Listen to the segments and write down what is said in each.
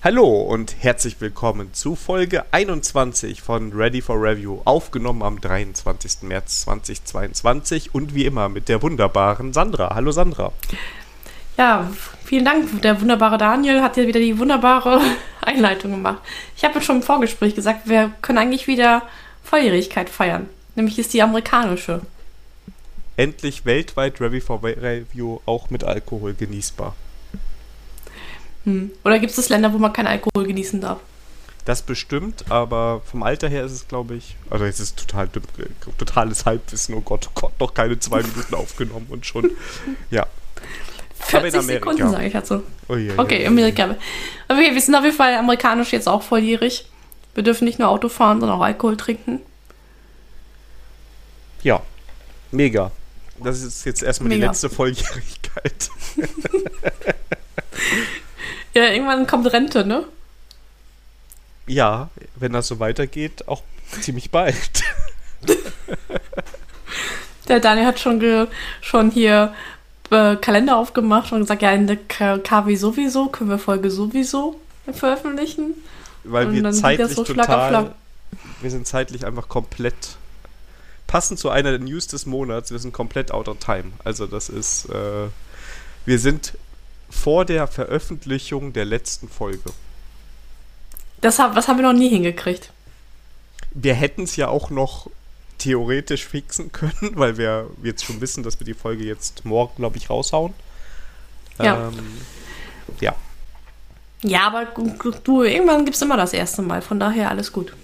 Hallo und herzlich willkommen zu Folge 21 von Ready for Review, aufgenommen am 23. März 2022 und wie immer mit der wunderbaren Sandra. Hallo Sandra. Ja, vielen Dank. Der wunderbare Daniel hat ja wieder die wunderbare Einleitung gemacht. Ich habe schon im Vorgespräch gesagt, wir können eigentlich wieder Volljährigkeit feiern. Nämlich ist die amerikanische. Endlich weltweit Ready for Review auch mit Alkohol genießbar. Hm. Oder gibt es Länder, wo man keinen Alkohol genießen darf? Das bestimmt, aber vom Alter her ist es, glaube ich, also es ist total totales Halbwissen, oh Gott, oh Gott, noch keine zwei Minuten aufgenommen und schon, ja. 40 Sekunden, sage ich dazu. Oh, yeah, okay, yeah. Amerika. Okay, wir sind auf jeden Fall amerikanisch jetzt auch volljährig. Wir dürfen nicht nur Auto fahren, sondern auch Alkohol trinken. Ja, mega. Das ist jetzt erstmal mega. die letzte Volljährigkeit. Ja, irgendwann kommt Rente, ne? Ja, wenn das so weitergeht, auch ziemlich bald. Der Daniel hat schon, schon hier äh, Kalender aufgemacht und gesagt, ja, in der KW sowieso, können wir Folge sowieso veröffentlichen. Weil und wir zeitlich so total, wir sind zeitlich einfach komplett, passend zu einer der News des Monats, wir sind komplett out of time. Also das ist, äh, wir sind vor der Veröffentlichung der letzten Folge. Das, was haben wir noch nie hingekriegt? Wir hätten es ja auch noch theoretisch fixen können, weil wir jetzt schon wissen, dass wir die Folge jetzt morgen, glaube ich, raushauen. Ja. Ähm, ja. Ja, aber du, irgendwann gibt es immer das erste Mal, von daher alles gut.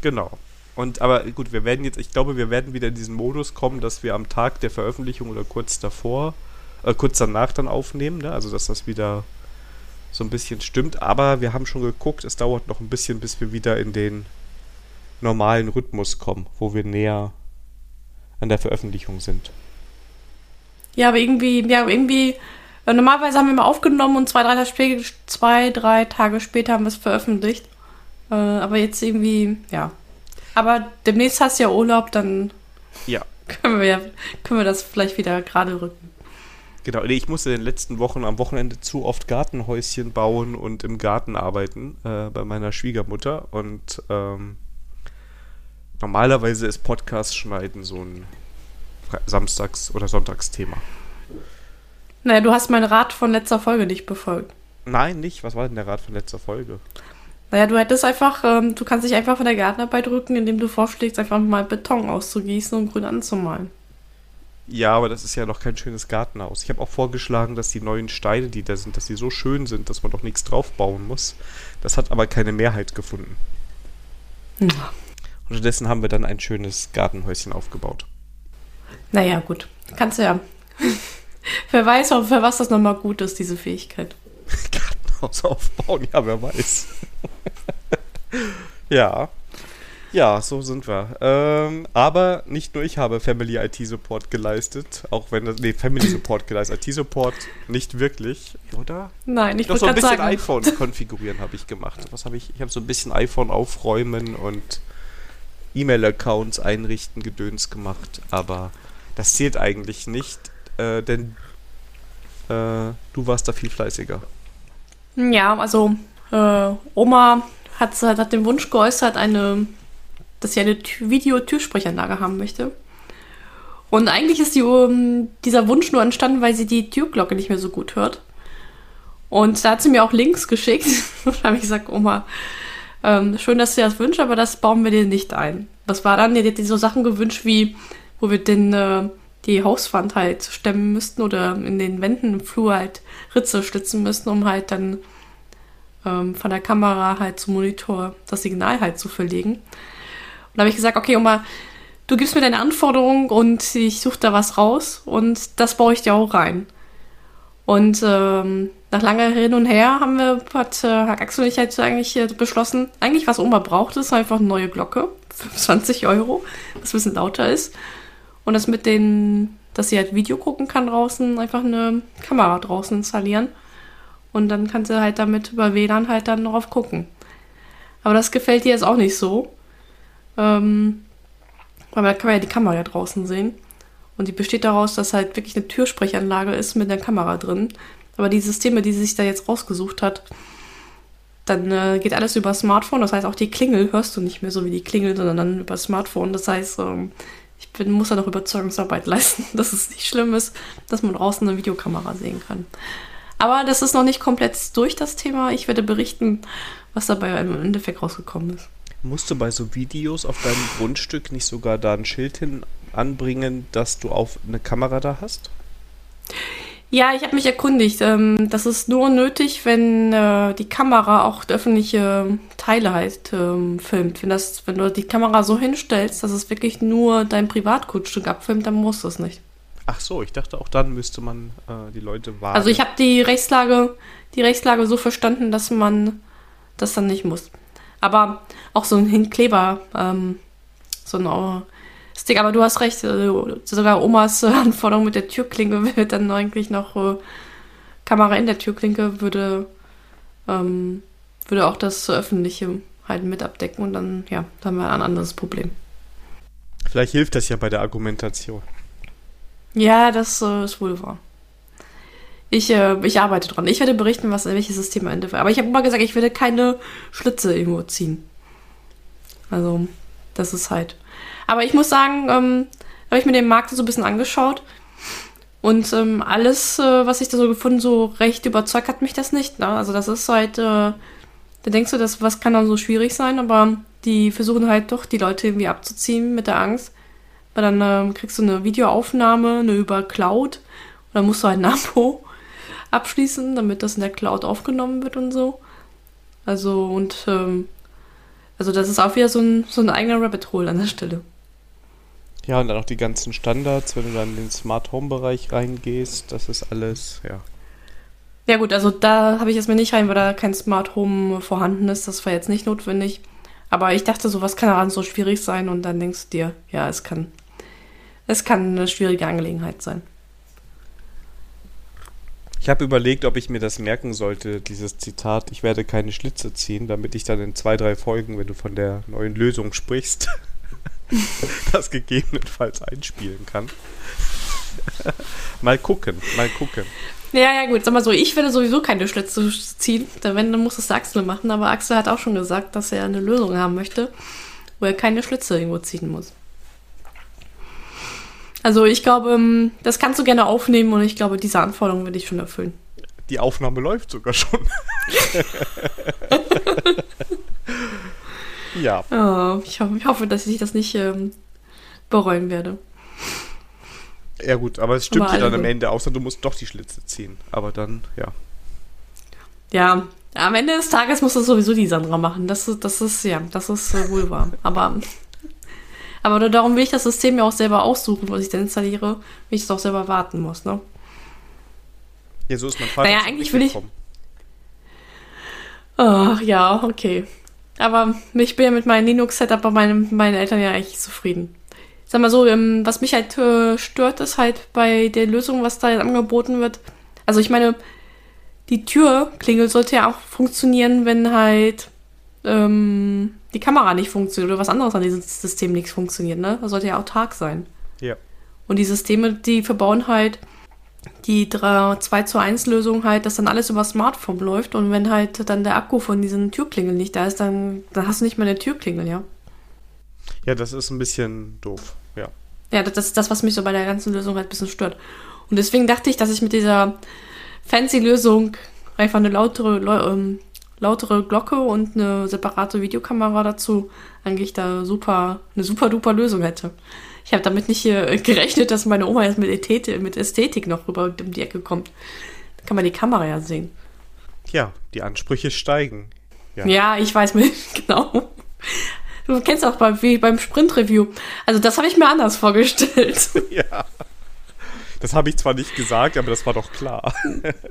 Genau. Und aber gut, wir werden jetzt, ich glaube, wir werden wieder in diesen Modus kommen, dass wir am Tag der Veröffentlichung oder kurz davor äh, kurz danach dann aufnehmen, ne? also dass das wieder so ein bisschen stimmt. Aber wir haben schon geguckt, es dauert noch ein bisschen, bis wir wieder in den normalen Rhythmus kommen, wo wir näher an der Veröffentlichung sind. Ja, aber irgendwie, ja, irgendwie, äh, normalerweise haben wir mal aufgenommen und zwei, drei Tage später, zwei, drei Tage später haben wir es veröffentlicht. Äh, aber jetzt irgendwie, ja. Aber demnächst hast du ja Urlaub, dann ja. können wir, können wir das vielleicht wieder gerade rücken. Genau, ich musste in den letzten Wochen am Wochenende zu oft Gartenhäuschen bauen und im Garten arbeiten äh, bei meiner Schwiegermutter. Und ähm, normalerweise ist Podcast schneiden so ein Samstags- oder Sonntagsthema. Naja, du hast meinen Rat von letzter Folge nicht befolgt. Nein, nicht. Was war denn der Rat von letzter Folge? Naja, du hättest einfach, ähm, du kannst dich einfach von der Gartenarbeit drücken, indem du vorschlägst, einfach mal Beton auszugießen und grün anzumalen. Ja, aber das ist ja noch kein schönes Gartenhaus. Ich habe auch vorgeschlagen, dass die neuen Steine, die da sind, dass die so schön sind, dass man doch nichts drauf bauen muss. Das hat aber keine Mehrheit gefunden. Ja. Und stattdessen haben wir dann ein schönes Gartenhäuschen aufgebaut. Naja, gut. Kannst du ja. wer weiß auch, für was das nochmal gut ist, diese Fähigkeit. Gartenhaus aufbauen, ja, wer weiß. ja. Ja, so sind wir. Ähm, aber nicht nur ich habe Family IT Support geleistet, auch wenn das, nee, Family Support geleistet, IT Support nicht wirklich, oder? Nein, ich Doch so ein bisschen sagen. iPhone konfigurieren habe ich gemacht. Was habe ich? Ich habe so ein bisschen iPhone aufräumen und E-Mail-Accounts einrichten, Gedöns gemacht, aber das zählt eigentlich nicht, äh, denn äh, du warst da viel fleißiger. Ja, also äh, Oma hat, hat den Wunsch geäußert, eine dass sie eine Videotürsprechanlage haben möchte. Und eigentlich ist die, um, dieser Wunsch nur entstanden, weil sie die Türglocke nicht mehr so gut hört. Und da hat sie mir auch Links geschickt. da habe ich gesagt, Oma, ähm, schön, dass du das wünschst, aber das bauen wir dir nicht ein. Was war dann? Die hat so Sachen gewünscht, wie, wo wir den, äh, die Hauswand halt stemmen müssten oder in den Wänden im Flur halt Ritze schlitzen müssten, um halt dann ähm, von der Kamera halt zum Monitor das Signal halt zu verlegen. Und habe ich gesagt, okay, Oma, du gibst mir deine Anforderung und ich suche da was raus und das baue ich dir auch rein. Und ähm, nach langer Hin und Her haben wir, hat, äh, Axel und ich halt eigentlich äh, beschlossen, eigentlich was Oma braucht, ist einfach eine neue Glocke, 20 Euro, was ein bisschen lauter ist. Und das mit den, dass sie halt Video gucken kann draußen, einfach eine Kamera draußen installieren. Und dann kann sie halt damit über WLAN halt dann drauf gucken. Aber das gefällt ihr jetzt auch nicht so. Ähm, weil da kann man ja die Kamera ja draußen sehen. Und die besteht daraus, dass halt wirklich eine Türsprechanlage ist mit einer Kamera drin. Aber die Systeme, die sie sich da jetzt rausgesucht hat, dann äh, geht alles über Smartphone. Das heißt, auch die Klingel hörst du nicht mehr so wie die Klingel, sondern dann über Smartphone. Das heißt, ähm, ich bin, muss da noch Überzeugungsarbeit leisten, dass es nicht schlimm ist, dass man draußen eine Videokamera sehen kann. Aber das ist noch nicht komplett durch das Thema. Ich werde berichten, was dabei im Endeffekt rausgekommen ist. Musst du bei so Videos auf deinem Grundstück nicht sogar da ein Schild hin anbringen, dass du auf eine Kamera da hast? Ja, ich habe mich erkundigt. Ähm, das ist nur nötig, wenn äh, die Kamera auch öffentliche Teile halt ähm, filmt. Wenn, das, wenn du die Kamera so hinstellst, dass es wirklich nur dein Privatgrundstück abfilmt, dann muss das nicht. Ach so, ich dachte auch dann müsste man äh, die Leute warnen. Also ich habe die Rechtslage, die Rechtslage so verstanden, dass man das dann nicht muss. Aber auch so ein Hinkleber, ähm, so ein äh, Stick, aber du hast recht, äh, sogar Omas Anforderung mit der Türklinke wird dann eigentlich noch äh, Kamera in der Türklinke würde, ähm, würde auch das Öffentliche halt mit abdecken und dann, ja, dann haben wir ein anderes Problem. Vielleicht hilft das ja bei der Argumentation. Ja, das äh, ist wohl wahr. Ich, äh, ich arbeite dran. Ich werde berichten, was welches System am Ende war. Aber ich habe immer gesagt, ich werde keine Schlitze irgendwo ziehen. Also, das ist halt. Aber ich muss sagen, ähm, habe ich mir den Markt so ein bisschen angeschaut. Und ähm, alles, äh, was ich da so gefunden, so recht überzeugt hat mich das nicht. Ne? Also das ist halt, äh, da denkst du, das, was kann dann so schwierig sein, aber die versuchen halt doch die Leute irgendwie abzuziehen mit der Angst. Weil dann ähm, kriegst du eine Videoaufnahme, eine über Cloud. Und dann musst du halt ein Abo abschließen, damit das in der Cloud aufgenommen wird und so. Also, und ähm, also das ist auch wieder so ein, so ein eigener Rabbit Hole an der Stelle. Ja, und dann auch die ganzen Standards, wenn du dann in den Smart Home Bereich reingehst, das ist alles, ja. Ja gut, also da habe ich jetzt mir nicht rein, weil da kein Smart Home vorhanden ist. Das war jetzt nicht notwendig. Aber ich dachte, sowas kann daran so schwierig sein und dann denkst du dir, ja, es kann, es kann eine schwierige Angelegenheit sein. Ich habe überlegt, ob ich mir das merken sollte, dieses Zitat, ich werde keine Schlitze ziehen, damit ich dann in zwei, drei Folgen, wenn du von der neuen Lösung sprichst, das gegebenenfalls einspielen kann. mal gucken, mal gucken. Ja, ja, gut, sag mal so, ich werde sowieso keine Schlitze ziehen, wenn, dann muss es Axel machen, aber Axel hat auch schon gesagt, dass er eine Lösung haben möchte, wo er keine Schlitze irgendwo ziehen muss. Also ich glaube, ähm, das kannst du gerne aufnehmen und ich glaube, diese Anforderungen werde ich schon erfüllen. Die Aufnahme läuft sogar schon. ja. Oh, ich, ho ich, hoffe, dass ich das nicht ähm, bereuen werde. Ja gut, aber es stimmt ja dann am Ende, außer du musst doch die Schlitze ziehen. Aber dann, ja. Ja, am Ende des Tages muss das sowieso die Sandra machen. Das, das ist, ja, das ist äh, wohl wahr. Aber aber darum will ich das System ja auch selber aussuchen, was ich dann installiere, wenn ich es auch selber warten muss, ne? Ja, so ist mein Vater. Naja, eigentlich will ich. Oh, ja, okay. Aber ich bin ja mit meinem Linux-Setup bei meinen, meinen Eltern ja eigentlich zufrieden. Sag mal so, ähm, was mich halt äh, stört, ist halt bei der Lösung, was da angeboten wird. Also ich meine, die Türklingel sollte ja auch funktionieren, wenn halt ähm, die Kamera nicht funktioniert oder was anderes an diesem System nicht funktioniert, ne? Das sollte ja autark sein. Ja. Und die Systeme, die verbauen halt die 2 zu 1 Lösung halt, dass dann alles über Smartphone läuft und wenn halt dann der Akku von diesen Türklingeln nicht da ist, dann, dann hast du nicht mehr eine Türklingel, ja. Ja, das ist ein bisschen doof, ja. Ja, das ist das, was mich so bei der ganzen Lösung halt ein bisschen stört. Und deswegen dachte ich, dass ich mit dieser fancy Lösung einfach eine lautere, ähm, lautere Glocke und eine separate Videokamera dazu eigentlich da super, eine super duper Lösung hätte. Ich habe damit nicht gerechnet, dass meine Oma jetzt mit Ästhetik, mit Ästhetik noch rüber um die Ecke kommt. Da kann man die Kamera ja sehen. Ja, die Ansprüche steigen. Ja, ja ich weiß mir genau. Du kennst auch bei, wie beim Sprint-Review. Also das habe ich mir anders vorgestellt. ja. Das habe ich zwar nicht gesagt, aber das war doch klar.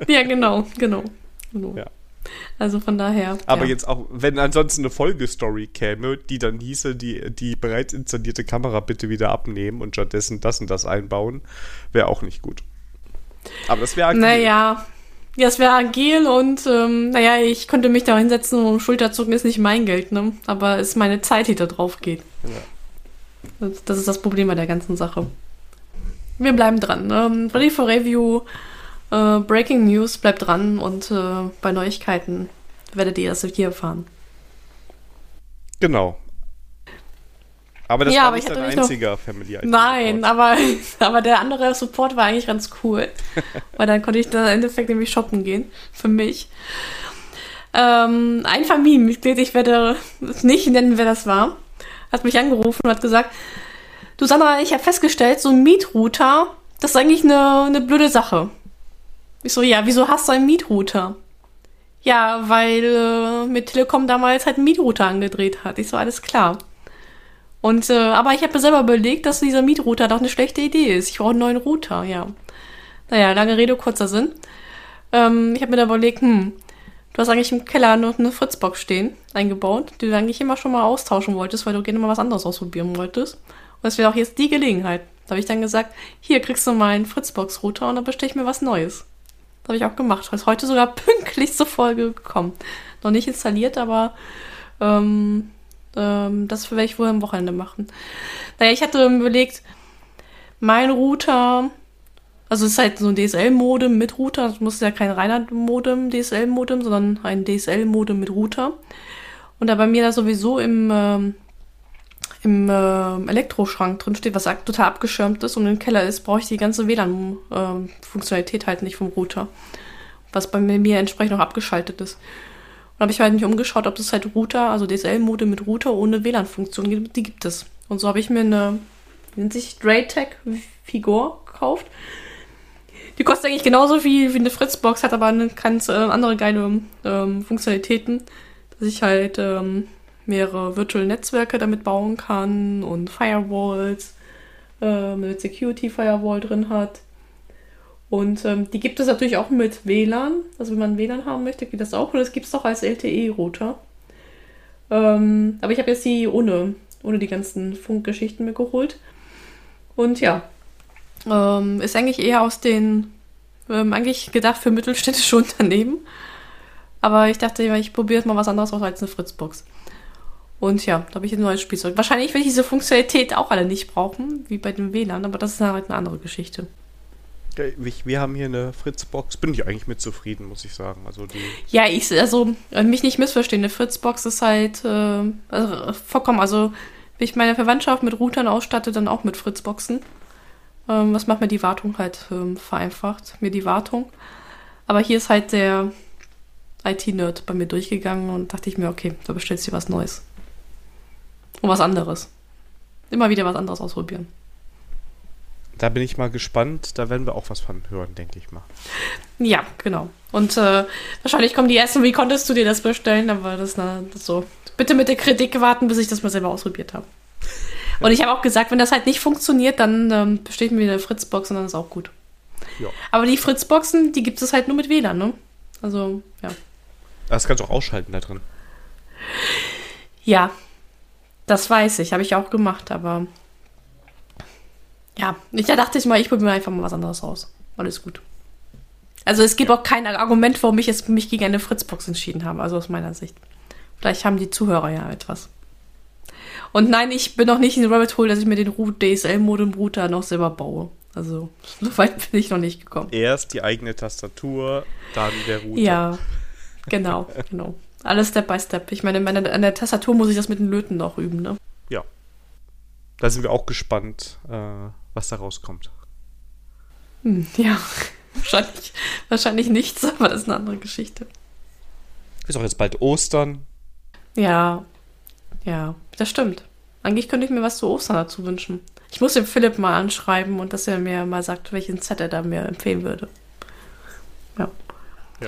ja, genau, genau. genau. Ja. Also von daher. Aber ja. jetzt auch, wenn ansonsten eine Folgestory käme, die dann hieße, die, die bereits installierte Kamera bitte wieder abnehmen und stattdessen das und das einbauen, wäre auch nicht gut. Aber das wäre agil. Naja, ja, es wäre agil und ähm, naja, ich könnte mich da hinsetzen und Schulterzucken ist nicht mein Geld, ne? Aber es ist meine Zeit, die da drauf geht. Ja. Das, das, ist das Problem bei der ganzen Sache. Wir bleiben dran. Ähm, ready for Review äh, Breaking News bleibt dran und äh, bei Neuigkeiten werdet ihr das hier erfahren. Genau. Aber das Ja, war aber nicht ich dein nicht noch- einziger Family Nein, aber, aber der andere Support war eigentlich ganz cool. weil dann konnte ich dann im Endeffekt nämlich shoppen gehen. Für mich. Ähm, ein Familienmitglied, ich werde es nicht nennen, wer das war, hat mich angerufen und hat gesagt, du Sandra, ich habe festgestellt, so ein Mietrouter, das ist eigentlich eine, eine blöde Sache. Ich so, ja, wieso hast du einen Mietrouter? Ja, weil äh, mit Telekom damals halt einen Mietrouter angedreht hat. Ich so, alles klar. Und, äh, aber ich habe mir selber überlegt, dass dieser Mietrouter doch eine schlechte Idee ist. Ich brauche einen neuen Router, ja. Naja, lange Rede, kurzer Sinn. Ähm, ich habe mir da überlegt, hm, du hast eigentlich im Keller noch eine Fritzbox stehen, eingebaut, die du eigentlich immer schon mal austauschen wolltest, weil du gerne mal was anderes ausprobieren wolltest. Und es wäre auch jetzt die Gelegenheit. Da habe ich dann gesagt, hier kriegst du meinen Fritzbox-Router und dann bestelle ich mir was Neues. Das habe ich auch gemacht. Ist heute sogar pünktlich zur Folge gekommen. Noch nicht installiert, aber ähm, ähm, das werde ich wohl am Wochenende machen. Naja, ich hatte überlegt, mein Router, also es ist halt so ein DSL-Modem mit Router, das muss ja kein reiner Modem, DSL-Modem, sondern ein DSL-Modem mit Router. Und da bei mir da sowieso im, ähm, im ähm, Elektroschrank drin steht, was total abgeschirmt ist und im Keller ist, brauche ich die ganze WLAN-Funktionalität halt nicht vom Router. Was bei mir entsprechend noch abgeschaltet ist. Und habe ich halt nicht umgeschaut, ob es halt Router, also DSL-Mode mit Router ohne WLAN-Funktion gibt. Die gibt es. Und so habe ich mir eine, nennt sich Draytech-Figur gekauft. Die kostet eigentlich genauso viel wie eine Fritzbox, hat aber eine ganz äh, andere geile ähm, Funktionalitäten, dass ich halt ähm, mehrere Virtual Netzwerke damit bauen kann und Firewalls, äh, mit Security Firewall drin hat. Und ähm, die gibt es natürlich auch mit WLAN. Also wenn man WLAN haben möchte, geht das auch. Und das gibt es auch als LTE-Router. Ähm, aber ich habe jetzt die ohne, ohne die ganzen Funkgeschichten mir geholt. Und ja, ähm, ist eigentlich eher aus den, ähm, eigentlich gedacht für mittelständische Unternehmen. Aber ich dachte, ich probiere jetzt mal was anderes aus als eine Fritzbox. Und ja, da habe ich ein neues Spielzeug. Wahrscheinlich werde ich diese Funktionalität auch alle nicht brauchen, wie bei dem WLAN, aber das ist halt eine andere Geschichte. Wir- haben hier eine Fritzbox. Bin ich eigentlich mit zufrieden, muss ich sagen. Also die. Ja, ich, also, äh, mich nicht missverstehen, eine Fritzbox ist halt äh, also, vollkommen, also, wenn ich meine Verwandtschaft mit Routern ausstatte, dann auch mit Fritzboxen. Ähm, was macht mir die Wartung halt ähm, vereinfacht, mir die Wartung. Aber hier ist halt der IT-Nerd bei mir durchgegangen und dachte ich mir, okay, da bestellst du dir was Neues. Und was anderes. Immer wieder was anderes ausprobieren. Da bin ich mal gespannt. Da werden wir auch was von hören, denke ich mal. Ja, genau. Und äh, wahrscheinlich kommen die ersten, wie konntest du dir das bestellen? Aber das, na, das so. Bitte mit der Kritik warten, bis ich das mal selber ausprobiert habe. Und ich habe auch gesagt, wenn das halt nicht funktioniert, dann ähm, bestellt mir eine Fritzbox und dann ist auch gut. Ja. Aber die Fritzboxen, die gibt es halt nur mit WLAN, ne? Also, ja. Das kannst du auch ausschalten da drin. Ja, das weiß ich, habe ich auch gemacht, aber ja, ich da dachte ich mal, ich probiere einfach mal was anderes aus. Alles gut. Also es gibt auch kein Argument, warum ich jetzt mich gegen eine Fritzbox entschieden habe, also aus meiner Sicht. Vielleicht haben die Zuhörer ja etwas. Und nein, ich bin noch nicht in den Rabbit Hole, dass ich mir den Root DSL-Modem Router noch selber baue. Also, so weit bin ich noch nicht gekommen. Erst die eigene Tastatur, dann der Router. Ja, genau, genau. Alles Step by Step. Ich meine, meine, an der Tastatur muss ich das mit den Löten noch üben, ne? Ja. Da sind wir auch gespannt, äh, was da rauskommt. Hm, ja, wahrscheinlich, wahrscheinlich nichts, aber das ist eine andere Geschichte. Ist auch jetzt bald Ostern. Ja, ja, das stimmt. Eigentlich könnte ich mir was zu Ostern dazu wünschen. Ich muss dem Philipp mal anschreiben und dass er mir mal sagt, welchen Set er da mir empfehlen würde. Ja. Ja.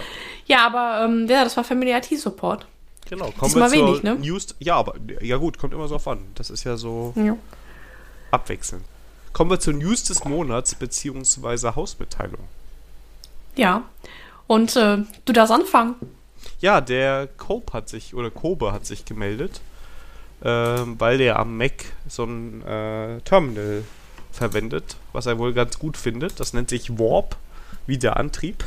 Ja, aber ähm, ja, das war Family IT Support. Genau. Kommen Diesmal wir wenig, ne? News. Ja, aber ja gut, kommt immer so drauf an. Das ist ja so Ja. abwechselnd. Kommen wir zur News des Monats beziehungsweise Hausmitteilung. Ja. Und äh, du darfst anfangen. Ja, der Cope hat sich, oder Kobe hat sich gemeldet, ähm, weil der am Mac so ein äh, Terminal verwendet, was er wohl ganz gut findet. Das nennt sich Warp, wie der Antrieb.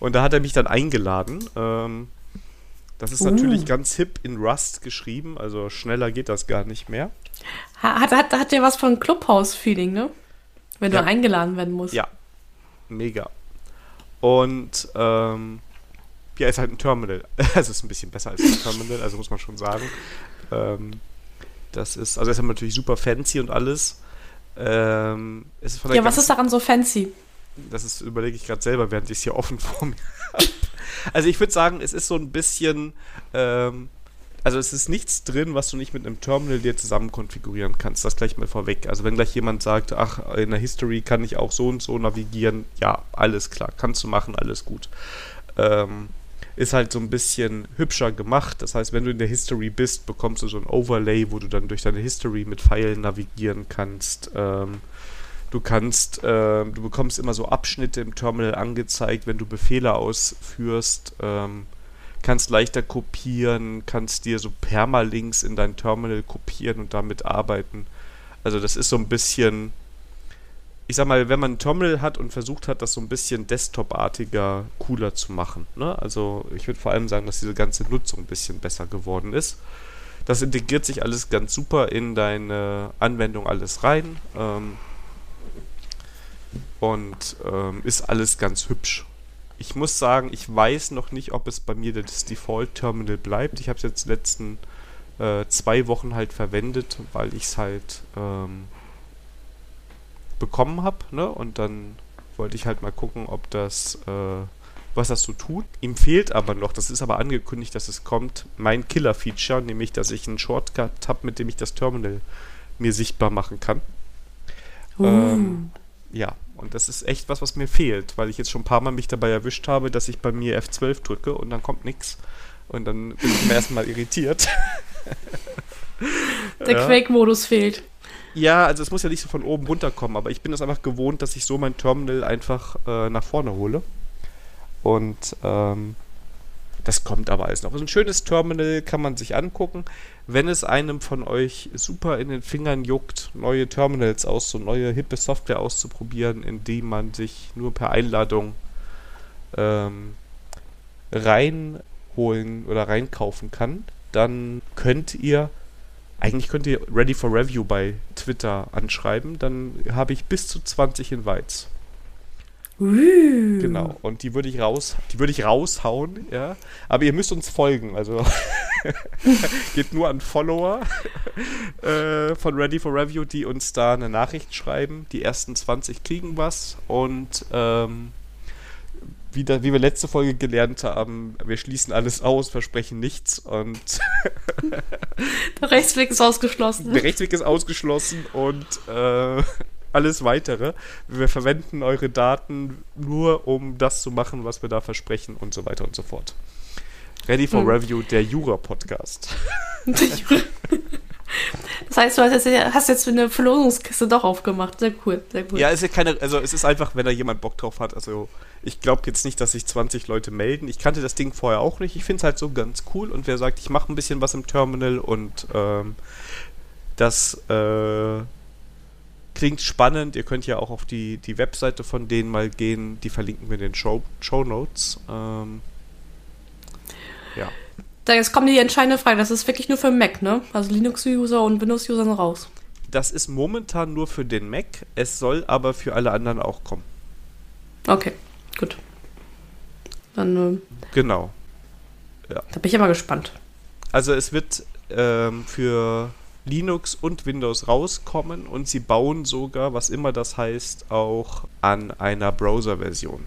Und da hat er mich dann eingeladen. Ähm, das ist Uh. natürlich ganz hip in Rust geschrieben, also schneller geht das gar nicht mehr. Ha- Hat, hat, hat der was von Clubhouse-Feeling, ne? Wenn Ja. du eingeladen werden musst. Ja. Mega. Und ähm, Ja, ist halt ein Terminal. Also ist ein bisschen besser als ein Terminal, also muss man schon sagen. Ähm, das ist, also ist natürlich super fancy und alles. Ähm, ja, was ist daran so fancy? Das ist, überlege ich gerade selber, während ich es hier offen vor mir habe. Also ich würde sagen, es ist so ein bisschen, ähm, also es ist nichts drin, was du nicht mit einem Terminal dir zusammen konfigurieren kannst. Das gleich mal vorweg. Also wenn gleich jemand sagt, ach, in der History kann ich auch so und so navigieren, ja, alles klar, kannst du machen, alles gut. Ähm, ist halt so ein bisschen hübscher gemacht. Das heißt, wenn du in der History bist, bekommst du so ein Overlay, wo du dann durch deine History mit Pfeilen navigieren kannst. Ähm, du kannst, äh, du bekommst immer so Abschnitte im Terminal angezeigt, wenn du Befehle ausführst. Ähm, kannst leichter kopieren, kannst dir so Permalinks in dein Terminal kopieren und damit arbeiten. Also das ist so ein bisschen, ich sag mal, wenn man ein Terminal hat und versucht hat, das so ein bisschen Desktop-artiger, cooler zu machen. Ne? Also ich würde vor allem sagen, dass diese ganze Nutzung ein bisschen besser geworden ist. Das integriert sich alles ganz super in deine Anwendung alles rein. Ähm, und ähm, ist alles ganz hübsch ich muss sagen, ich weiß noch nicht, ob es bei mir das Default-Terminal bleibt. Ich habe es jetzt die letzten äh, zwei Wochen halt verwendet, weil ich es halt ähm, bekommen habe. Ne? Und dann wollte ich halt mal gucken, ob das, äh, was das so tut. Ihm fehlt aber noch, das ist aber angekündigt, dass es kommt, mein Killer-Feature, nämlich, dass ich einen Shortcut habe, mit dem ich das Terminal mir sichtbar machen kann. Uh. Ähm, ja, und das ist echt was, was mir fehlt, weil ich jetzt schon ein paar Mal mich dabei erwischt habe, dass ich bei mir F12 drücke und dann kommt nichts. Und dann bin ich mir erstmal irritiert. Der ja. Quake-Modus fehlt. Ja, also es muss ja nicht so von oben runterkommen, aber ich bin es einfach gewohnt, dass ich so mein Terminal einfach äh, nach vorne hole. Und ähm, das kommt aber alles noch. Also ein schönes Terminal kann man sich angucken. Wenn es einem von euch super in den Fingern juckt, neue Terminals aus, so neue hippe Software auszuprobieren, indem man sich nur per Einladung ähm, reinholen oder reinkaufen kann, dann könnt ihr eigentlich könnt ihr Ready for Review bei Twitter anschreiben, dann habe ich bis zu 20 Invites. Uh. Genau. Und die würde ich raus, die würde ich raushauen, ja. Aber ihr müsst uns folgen. Also geht nur an Follower äh, von Ready for Review, die uns da eine Nachricht schreiben. Die ersten 20 kriegen was. Und ähm, wie, da, wie wir letzte Folge gelernt haben, wir schließen alles aus, versprechen nichts und der Rechtsweg ist ausgeschlossen. Der Rechtsweg ist ausgeschlossen und äh, alles weitere. Wir verwenden eure Daten nur, um das zu machen, was wir da versprechen und so weiter und so fort. Ready for hm. Review, der Jura-Podcast. Das heißt, du hast jetzt, hast jetzt eine Verlosungskiste doch aufgemacht. Sehr cool, sehr cool. Ja, ist ja keine, also es ist einfach, wenn da jemand Bock drauf hat. Also ich glaube jetzt nicht, dass sich 20 Leute melden. Ich kannte das Ding vorher auch nicht. Ich finde es halt so ganz cool. Und wer sagt, ich mache ein bisschen was im Terminal und ähm, das äh, klingt spannend. Ihr könnt ja auch auf die, die Webseite von denen mal gehen. Die verlinken wir in den Show, Show Notes. Ähm, ja. Da jetzt kommt die entscheidende Frage. Das ist wirklich nur für Mac, ne? Also Linux-User und Windows-User sind raus. Das ist momentan nur für den Mac. Es soll aber für alle anderen auch kommen. Okay, gut. Dann. Äh, genau. Ja. Da bin ich aber gespannt. Also es wird ähm, für Linux und Windows rauskommen und sie bauen sogar, was immer das heißt, auch an einer Browser-Version.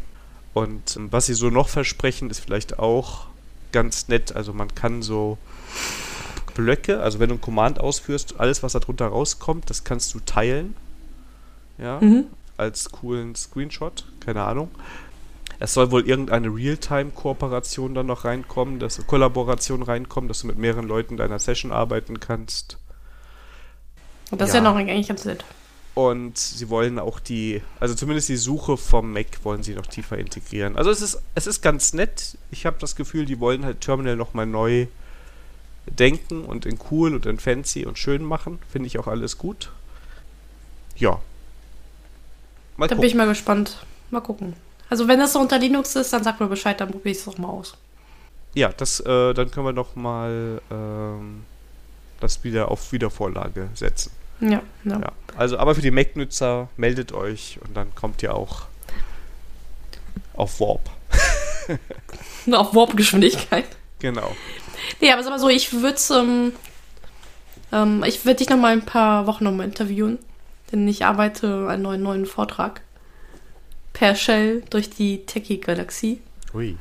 Und ähm, was sie so noch versprechen, ist vielleicht auch ganz nett. Also man kann so Blöcke, also wenn du ein Command ausführst, alles, was da drunter rauskommt, das kannst du teilen. Ja, mhm. als coolen Screenshot, keine Ahnung. Es soll wohl irgendeine Realtime-Kooperation dann noch reinkommen, dass Kollaboration reinkommen, dass du mit mehreren Leuten deiner Session arbeiten kannst. Und das ja. ist ja noch eigentlich ganz nett. Und sie wollen auch die, also zumindest die Suche vom Mac wollen sie noch tiefer integrieren. Also es ist, es ist ganz nett. Ich habe das Gefühl, die wollen halt Terminal nochmal neu denken und in cool und in fancy und schön machen. Finde ich auch alles gut. Ja. Mal da gucken. bin ich mal gespannt. Mal gucken. Also wenn das so unter Linux ist, dann sag mir Bescheid, dann probiere ich es doch mal aus. Ja, das, äh, dann können wir noch mal ähm, das wieder auf Wiedervorlage setzen. Ja, ja. ja. Also, aber für die Mac-Nutzer meldet euch und dann kommt ihr auch auf Warp. Auf Warp-Geschwindigkeit. Genau. Nee, aber sag mal so, ich würde ähm, ähm, ich würde dich noch mal ein paar Wochen noch mal interviewen, denn ich arbeite einen neuen, neuen Vortrag per Shell durch die Techie-Galaxie. Ui.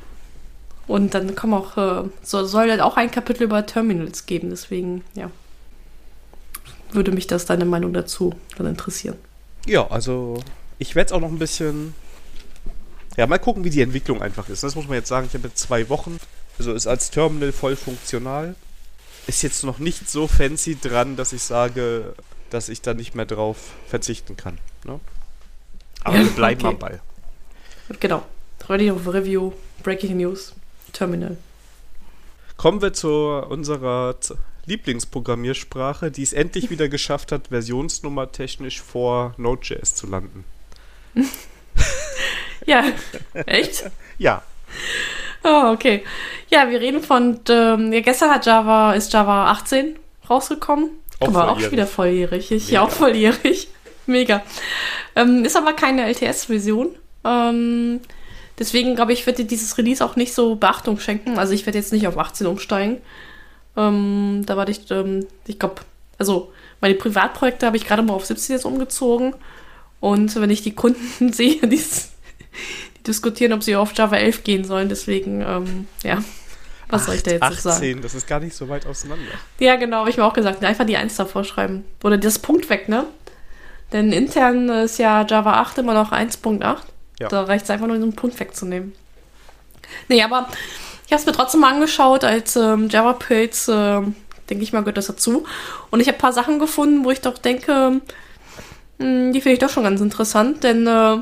Und dann kommen auch, äh, so, soll halt auch ein Kapitel über Terminals geben, deswegen, ja. Würde mich das deine Meinung dazu dann interessieren. Ja, also ich werde es auch noch ein bisschen. Ja, mal gucken, wie die Entwicklung einfach ist. Das muss man jetzt sagen. Ich habe jetzt zwei Wochen. Also ist als Terminal voll funktional. Ist jetzt noch nicht so fancy dran, dass ich sage, dass ich da nicht mehr drauf verzichten kann. Ne? Aber wir bleiben okay. am Ball. Genau. Ready of Review, Breaking News, Terminal. Kommen wir zu unserer Lieblingsprogrammiersprache, die es endlich wieder geschafft hat, versionsnummer technisch vor Node.js zu landen. Ja, echt? Ja, Oh, okay. Ja, wir reden von, ähm, ja, gestern hat Java, ist Java 18 rausgekommen. Auch aber auch volljährig. wieder volljährig. Ich, ja, auch volljährig. Mega. Ähm, ist aber keine LTS-Version. Ähm, deswegen glaube ich, werde dieses Release auch nicht so Beachtung schenken. Also ich werde jetzt nicht auf 18 umsteigen. Ähm, da war ich, ähm, ich glaube, also meine Privatprojekte habe ich gerade mal auf 17 jetzt umgezogen. Und wenn ich die Kunden sehe, die, die diskutieren, ob sie auf Java 11 gehen sollen, deswegen, ähm, ja, was soll ich da jetzt noch 18, sagen? das ist gar nicht so weit auseinander. Ja, genau, habe ich mir auch gesagt. Einfach die 1 davor schreiben. Oder das Punkt weg, ne? Denn intern ist ja Java 8 immer noch 1.8. Ja. Da reicht es einfach nur, den Punkt wegzunehmen. Nee, aber habe es mir trotzdem mal angeschaut als ähm, Java Pilz. ähm, denke ich mal, gehört das dazu. Und ich habe ein paar Sachen gefunden, wo ich doch denke, mh, die finde ich doch schon ganz interessant. Denn äh,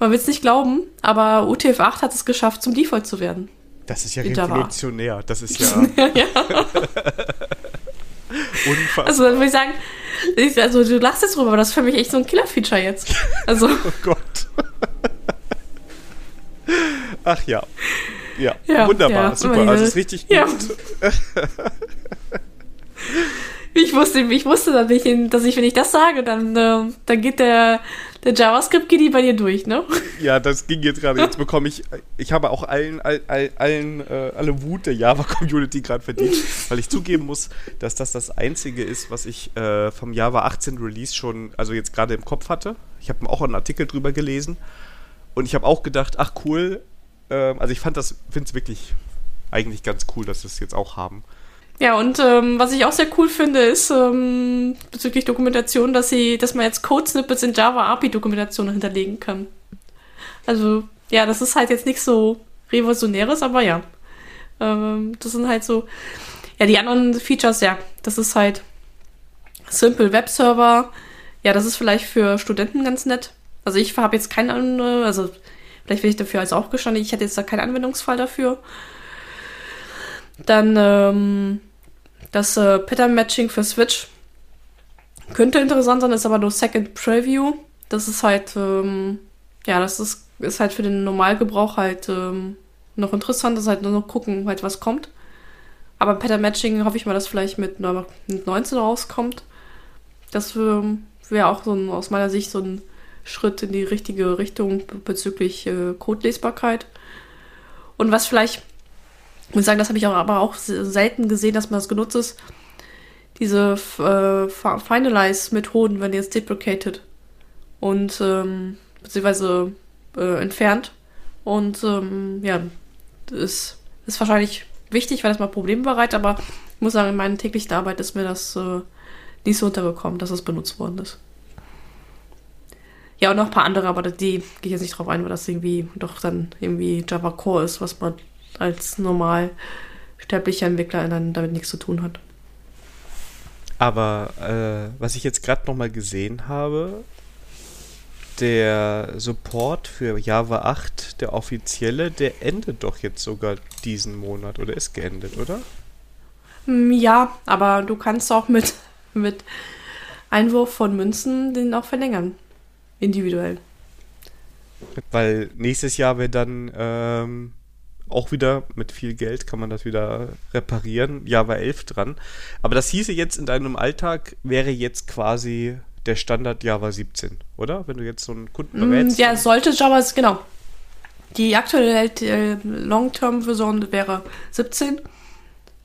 man will es nicht glauben, aber UTF-8 hat es geschafft, zum Default zu werden. Das ist ja revolutionär. Das ist ja ja. unfassbar. Also dann würde ich sagen, ich, also du lachst jetzt drüber, aber das ist für mich echt so ein Killer-Feature jetzt. Also, oh Gott. Ach ja. Ja, Ja, wunderbar, ja, super. Also ist richtig Ja. gut. ich wusste, ich wusste dann nicht, dass ich, wenn ich das sage, dann, äh, dann geht der, der JavaScript-Giddy bei dir durch, ne? Ja, das ging jetzt gerade. Jetzt bekomme ich, ich habe auch allen, all, all, allen, äh, alle Wut der Java-Community gerade verdient, weil ich zugeben muss, dass das das Einzige ist, was ich äh, vom Java 18 Release schon, also jetzt gerade im Kopf hatte. Ich habe auch einen Artikel drüber gelesen und ich habe auch gedacht, ach cool, ähm, also ich fand das, finde es wirklich eigentlich ganz cool, dass wir es jetzt auch haben. Ja, und ähm, was ich auch sehr cool finde, ist ähm, bezüglich Dokumentation, dass sie, dass man jetzt Code-Snippets in Java API-Dokumentation hinterlegen kann. Also, ja, das ist halt jetzt nicht so revolutionäres, aber ja. Ähm, das sind halt so. Ja, die anderen Features, ja, das ist halt Simple Web Server. Ja, das ist vielleicht für Studenten ganz nett. Also ich habe jetzt keinen, äh, also vielleicht werde ich dafür als auch gestanden, ich hätte jetzt da keinen Anwendungsfall dafür. Dann ähm, das äh, Pattern Matching für Switch könnte interessant sein, ist aber nur Second Preview. Das ist halt, ähm, ja, das ist, ist halt für den Normalgebrauch halt ähm, noch interessant, das ist halt nur noch gucken, halt was kommt. Aber Pattern Matching hoffe ich mal, dass vielleicht mit, mit 19 rauskommt. Das ähm, wäre auch so ein, aus meiner Sicht so ein Schritt in die richtige Richtung bezüglich äh, Codelesbarkeit. Und was vielleicht ich muss sagen, das habe ich auch, aber auch se- selten gesehen, dass man das genutzt ist. Diese äh, Fi- Finalize-Methoden werden jetzt deprecated und ähm, beziehungsweise äh, entfernt. Und ähm, ja, das ist, ist wahrscheinlich wichtig, weil das mal Probleme bereitet, aber ich muss sagen, in meiner täglichen Arbeit ist mir das äh, nicht so untergekommen, dass es benutzt worden ist. Ja, und noch ein paar andere, aber die gehe ich jetzt nicht drauf ein, weil das irgendwie doch dann irgendwie Java Core ist, was man als normal sterblicher Entwickler dann damit nichts zu tun hat. Aber äh, was ich jetzt gerade nochmal gesehen habe, der Support für Java 8, der offizielle, der endet doch jetzt sogar diesen Monat oder ist geendet, oder? Hm, Ja, aber du kannst auch mit, mit Einwurf von Münzen den auch verlängern. Individuell. Weil nächstes Jahr wäre dann ähm, auch wieder mit viel Geld kann man das wieder reparieren, Java 11 dran. Aber das hieße jetzt in deinem Alltag wäre jetzt quasi der Standard Java 17, oder? Wenn du jetzt so einen Kunden Mm, berätst. Ja, sollte Java, genau. Die aktuelle äh, Long-Term-Version wäre 17,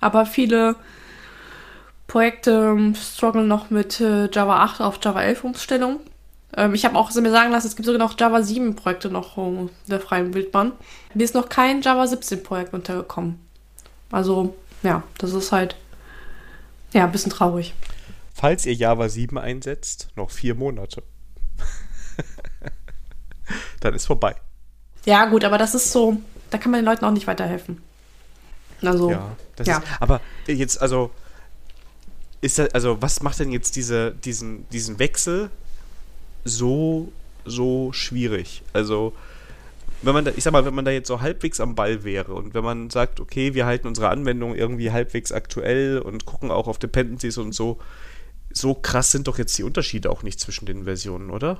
aber viele Projekte ähm, strugglen noch mit äh, Java 8 auf Java 11 Umstellung. Ähm, ich habe auch mir sagen lassen, es gibt sogar noch Java 7 Projekte noch in der freien Wildbahn. Mir ist noch kein Java 17 Projekt untergekommen. Also, ja, das ist halt ja, ein bisschen traurig. Falls ihr Java 7 einsetzt, noch vier Monate. Dann ist vorbei. Ja, gut, aber das ist so, da kann man den Leuten auch nicht weiterhelfen. Also, ja. ja. Ist, aber jetzt, also, ist das, also, was macht denn jetzt diese, diesen, diesen Wechsel so, so schwierig? Also, wenn man da, ich sag mal, wenn man da jetzt so halbwegs am Ball wäre und wenn man sagt, okay, wir halten unsere Anwendung irgendwie halbwegs aktuell und gucken auch auf Dependencies und so, so krass sind doch jetzt die Unterschiede auch nicht zwischen den Versionen, oder?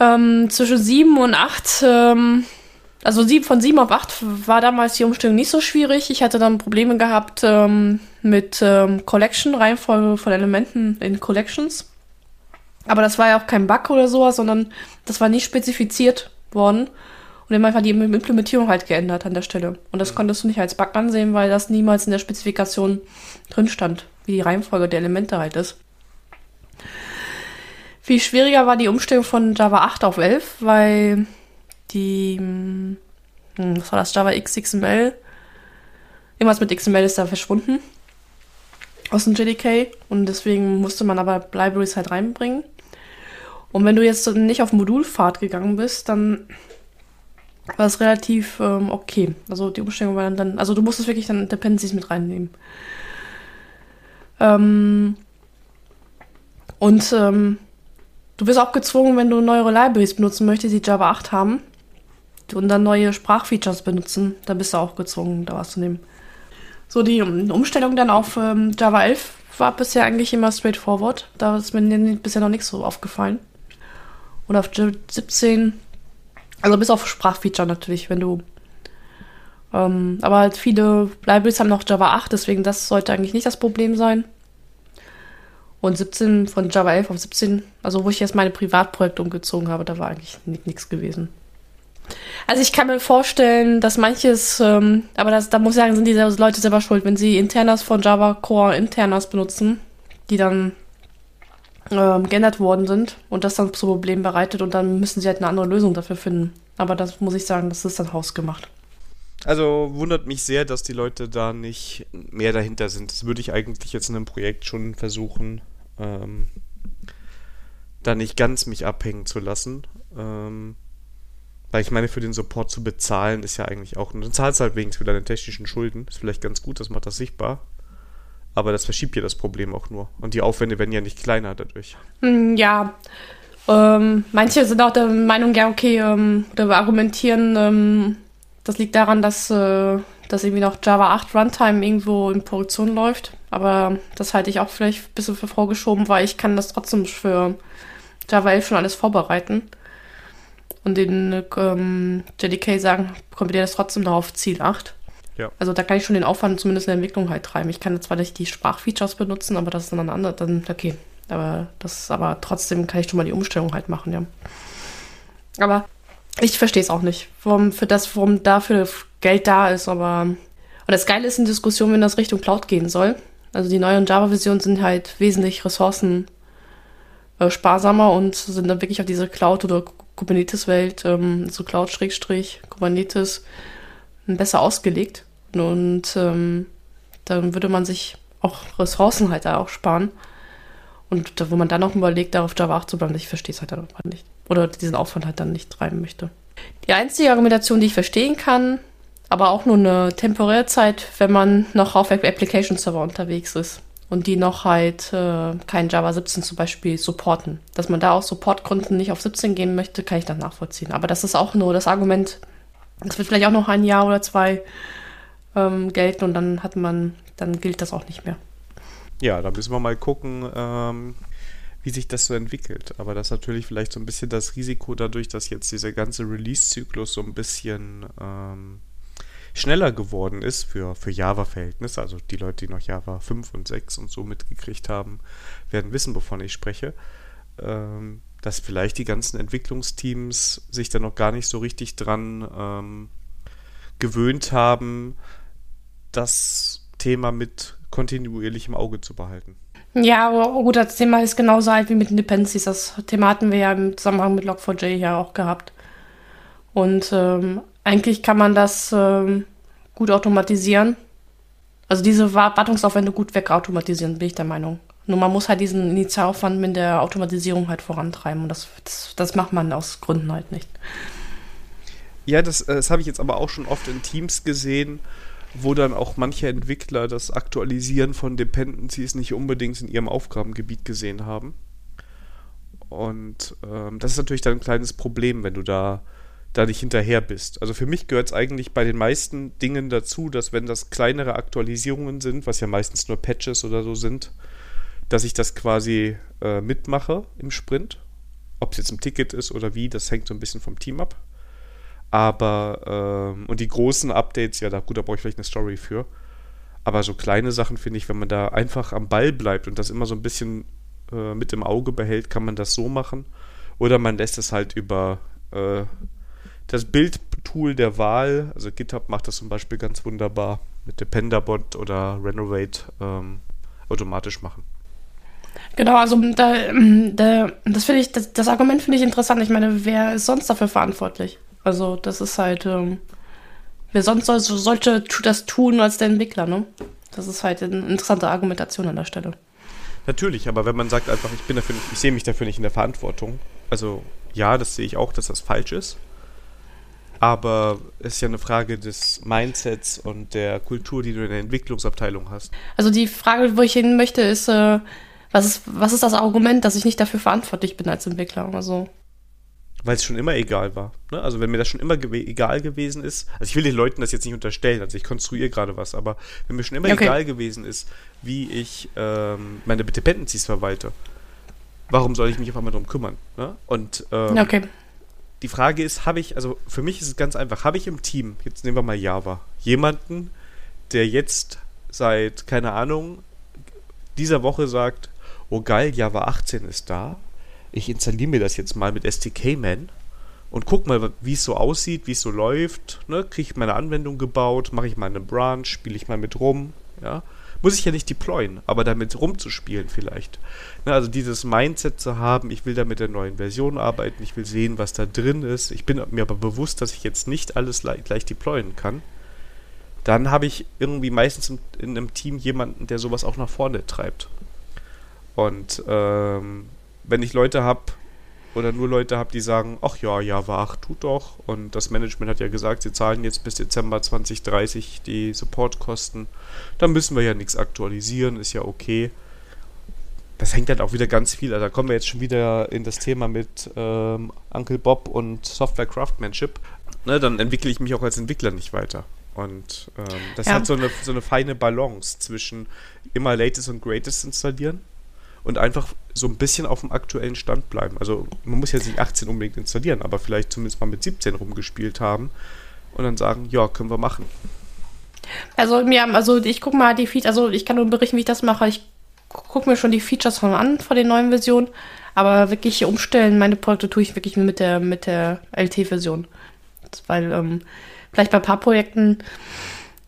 Ähm, zwischen 7 und 8, ähm, also von 7 auf 8 war damals die Umstellung nicht so schwierig. Ich hatte dann Probleme gehabt ähm, mit ähm, Collection, Reihenfolge von Elementen in Collections. Aber das war ja auch kein Bug oder sowas, sondern das war nicht spezifiziert worden. Und dann einfach die Implementierung halt geändert an der Stelle. Und das mhm. konntest du nicht als Bug ansehen, weil das niemals in der Spezifikation drin stand, wie die Reihenfolge der Elemente halt ist. Viel schwieriger war die Umstellung von Java 8 auf 11, weil die, hm, was war das, Java XXML, irgendwas mit XML ist da verschwunden aus dem JDK und deswegen musste man aber Libraries halt reinbringen. Und wenn du jetzt nicht auf Modulfahrt gegangen bist, dann war es relativ ähm, okay. Also die Umstellung war dann, also du musstest wirklich dann Dependencies mit reinnehmen. Ähm, und ähm, du wirst auch gezwungen, wenn du neuere Libraries benutzen möchtest, die Java 8 haben, und dann neue Sprachfeatures benutzen, dann bist du auch gezwungen, da was zu nehmen. So, die Umstellung dann auf ähm, Java 11 war bisher eigentlich immer straightforward. Da ist mir bisher noch nichts so aufgefallen. Und auf 17 also bis auf Sprachfeature natürlich, wenn du. Ähm, aber halt viele Libraries haben noch Java 8, deswegen das sollte eigentlich nicht das Problem sein. Und 17 von Java 11 auf 17, also wo ich jetzt meine Privatprojekte umgezogen habe, da war eigentlich nichts gewesen. Also ich kann mir vorstellen, dass manches, ähm, aber das, da muss ich sagen, sind diese Leute selber schuld, wenn sie Internas von Java Core Internas benutzen, die dann ähm, geändert worden sind und das dann zu Problemen bereitet und dann müssen sie halt eine andere Lösung dafür finden. Aber das muss ich sagen, das ist dann hausgemacht. Also wundert mich sehr, dass die Leute da nicht mehr dahinter sind. Das würde ich eigentlich jetzt in einem Projekt schon versuchen, ähm, da nicht ganz mich abhängen zu lassen. Ähm, weil ich meine, für den Support zu bezahlen ist ja eigentlich auch, und dann zahlst halt wenigstens für deine technischen Schulden. Ist vielleicht ganz gut, das macht das sichtbar. Aber das verschiebt ja das Problem auch nur. Und die Aufwände werden ja nicht kleiner dadurch. Hm, ja. Ähm, manche sind auch der Meinung, ja, okay, ähm, oder argumentieren, ähm, das liegt daran, dass, äh, dass irgendwie noch Java 8 Runtime irgendwo in Produktion läuft. Aber das halte ich auch vielleicht ein bisschen für vorgeschoben, weil ich kann das trotzdem für Java 11 schon alles vorbereiten. Und den ähm, JDK sagen, kommt ihr das trotzdem noch auf Ziel 8. Ja. Also da kann ich schon den Aufwand zumindest in der Entwicklung halt treiben. Ich kann zwar nicht die Sprachfeatures benutzen, aber das ist dann ein anderes, dann okay. Aber das, aber trotzdem kann ich schon mal die Umstellung halt machen, ja. Aber ich verstehe es auch nicht, warum für das, warum dafür Geld da ist, aber und das Geile ist in Diskussion, wenn das Richtung Cloud gehen soll. Also die neuen Java-Versionen sind halt wesentlich ressourcen äh, und sind dann wirklich auf diese Cloud- oder Kubernetes-Welt, ähm, so Cloud-Kubernetes, besser ausgelegt. Und ähm, dann würde man sich auch Ressourcen halt da auch sparen. Und da, wo man dann auch überlegt, darauf Java 8 zu bleiben, ich verstehe es halt dann nicht. Oder diesen Aufwand halt dann nicht treiben möchte. Die einzige Argumentation, die ich verstehen kann, aber auch nur eine temporäre Zeit, wenn man noch auf Application Server unterwegs ist und die noch halt äh, kein Java 17 zum Beispiel supporten. Dass man da aus Supportgründen nicht auf 17 gehen möchte, kann ich dann nachvollziehen. Aber das ist auch nur das Argument, das wird vielleicht auch noch ein Jahr oder zwei ähm, gelten und dann hat man, dann gilt das auch nicht mehr. Ja, da müssen wir mal gucken, ähm, wie sich das so entwickelt. Aber das ist natürlich vielleicht so ein bisschen das Risiko dadurch, dass jetzt dieser ganze Release-Zyklus so ein bisschen ähm, schneller geworden ist für, für Java-Verhältnisse. Also die Leute, die noch Java 5 und 6 und so mitgekriegt haben, werden wissen, wovon ich spreche. Ähm, dass vielleicht die ganzen Entwicklungsteams sich da noch gar nicht so richtig dran ähm, gewöhnt haben, das Thema mit kontinuierlichem Auge zu behalten. Ja, aber gut, das Thema ist genauso alt wie mit den Dependencies. Das Thema hatten wir ja im Zusammenhang mit Log4j ja auch gehabt. Und ähm, eigentlich kann man das ähm, gut automatisieren. Also diese Wartungsaufwände gut wegautomatisieren, bin ich der Meinung. Nur man muss halt diesen Initialaufwand mit der Automatisierung halt vorantreiben. Und das, das, das macht man aus Gründen halt nicht. Ja, das, äh, das habe ich jetzt aber auch schon oft in Teams gesehen, wo dann auch manche Entwickler das Aktualisieren von Dependencies nicht unbedingt in ihrem Aufgabengebiet gesehen haben. Und ähm, das ist natürlich dann ein kleines Problem, wenn du da, da nicht hinterher bist. Also für mich gehört es eigentlich bei den meisten Dingen dazu, dass wenn das kleinere Aktualisierungen sind, was ja meistens nur Patches oder so sind, dass ich das quasi äh, mitmache im Sprint. Ob es jetzt ein Ticket ist oder wie, das hängt so ein bisschen vom Team ab. Aber, ähm, und die großen Updates, ja, da, gut, da brauche ich vielleicht eine Story für. Aber so kleine Sachen finde ich, wenn man da einfach am Ball bleibt und das immer so ein bisschen äh, mit im Auge behält, kann man das so machen. Oder man lässt es halt über äh, das Bildtool der Wahl, also GitHub macht das zum Beispiel ganz wunderbar mit Dependabot oder Renovate ähm, automatisch machen. Genau, also da, da, das ich, das, das Argument finde ich interessant. Ich meine, wer ist sonst dafür verantwortlich? Also das ist halt, ähm, wer sonst soll, sollte das tun als der Entwickler, ne? Das ist halt eine interessante Argumentation an der Stelle. Natürlich, aber wenn man sagt einfach, ich bin dafür nicht, ich sehe mich dafür nicht in der Verantwortung. Also ja, das sehe ich auch, dass das falsch ist. Aber es ist ja eine Frage des Mindsets und der Kultur, die du in der Entwicklungsabteilung hast. Also die Frage, wo ich hin möchte, ist, äh, was ist, was ist das Argument, dass ich nicht dafür verantwortlich bin als Entwickler? Also weil es schon immer egal war. Ne? Also wenn mir das schon immer gew egal gewesen ist, also ich will den Leuten das jetzt nicht unterstellen, also ich konstruiere gerade was, aber wenn mir schon immer okay. egal gewesen ist, wie ich ähm, meine Dependencies verwalte, warum soll ich mich auf einmal darum kümmern? Ne? Und ähm, okay. die Frage ist, habe ich, also für mich ist es ganz einfach, habe ich im Team, jetzt nehmen wir mal Java, jemanden, der jetzt seit, keine Ahnung, dieser Woche sagt, oh geil, Java 18 ist da, ich installiere mir das jetzt mal mit SDK-Man und guck mal, wie es so aussieht, wie es so läuft. Ne? Kriege ich meine Anwendung gebaut, mache ich mal eine Branch, spiele ich mal mit rum. Ja? Muss ich ja nicht deployen, aber damit rumzuspielen vielleicht. Ne? Also dieses Mindset zu haben, ich will da mit der neuen Version arbeiten, ich will sehen, was da drin ist. Ich bin mir aber bewusst, dass ich jetzt nicht alles gleich deployen kann. Dann habe ich irgendwie meistens in, in einem Team jemanden, der sowas auch nach vorne treibt. Und ähm, wenn ich Leute habe oder nur Leute habe, die sagen, ach ja, Java 8 tut doch und das Management hat ja gesagt, sie zahlen jetzt bis Dezember 2030 die Supportkosten, dann müssen wir ja nichts aktualisieren, ist ja okay. Das hängt halt auch wieder ganz viel, also da kommen wir jetzt schon wieder in das Thema mit ähm, Uncle Bob und Software Craftsmanship. Ne, dann entwickle ich mich auch als Entwickler nicht weiter. Und ähm, das ja. hat so eine, so eine feine Balance zwischen immer Latest und Greatest installieren und einfach so ein bisschen auf dem aktuellen Stand bleiben. Also man muss jetzt nicht 18 unbedingt installieren, aber vielleicht zumindest mal mit 17 rumgespielt haben und dann sagen, ja, können wir machen. Also ja, also ich gucke mal die Features, also ich kann nur berichten, wie ich das mache. Ich gucke mir schon die Features von an von den neuen Versionen, aber wirklich umstellen, meine Projekte tue ich wirklich mit der mit der LT-Version. Weil ähm, vielleicht bei ein paar Projekten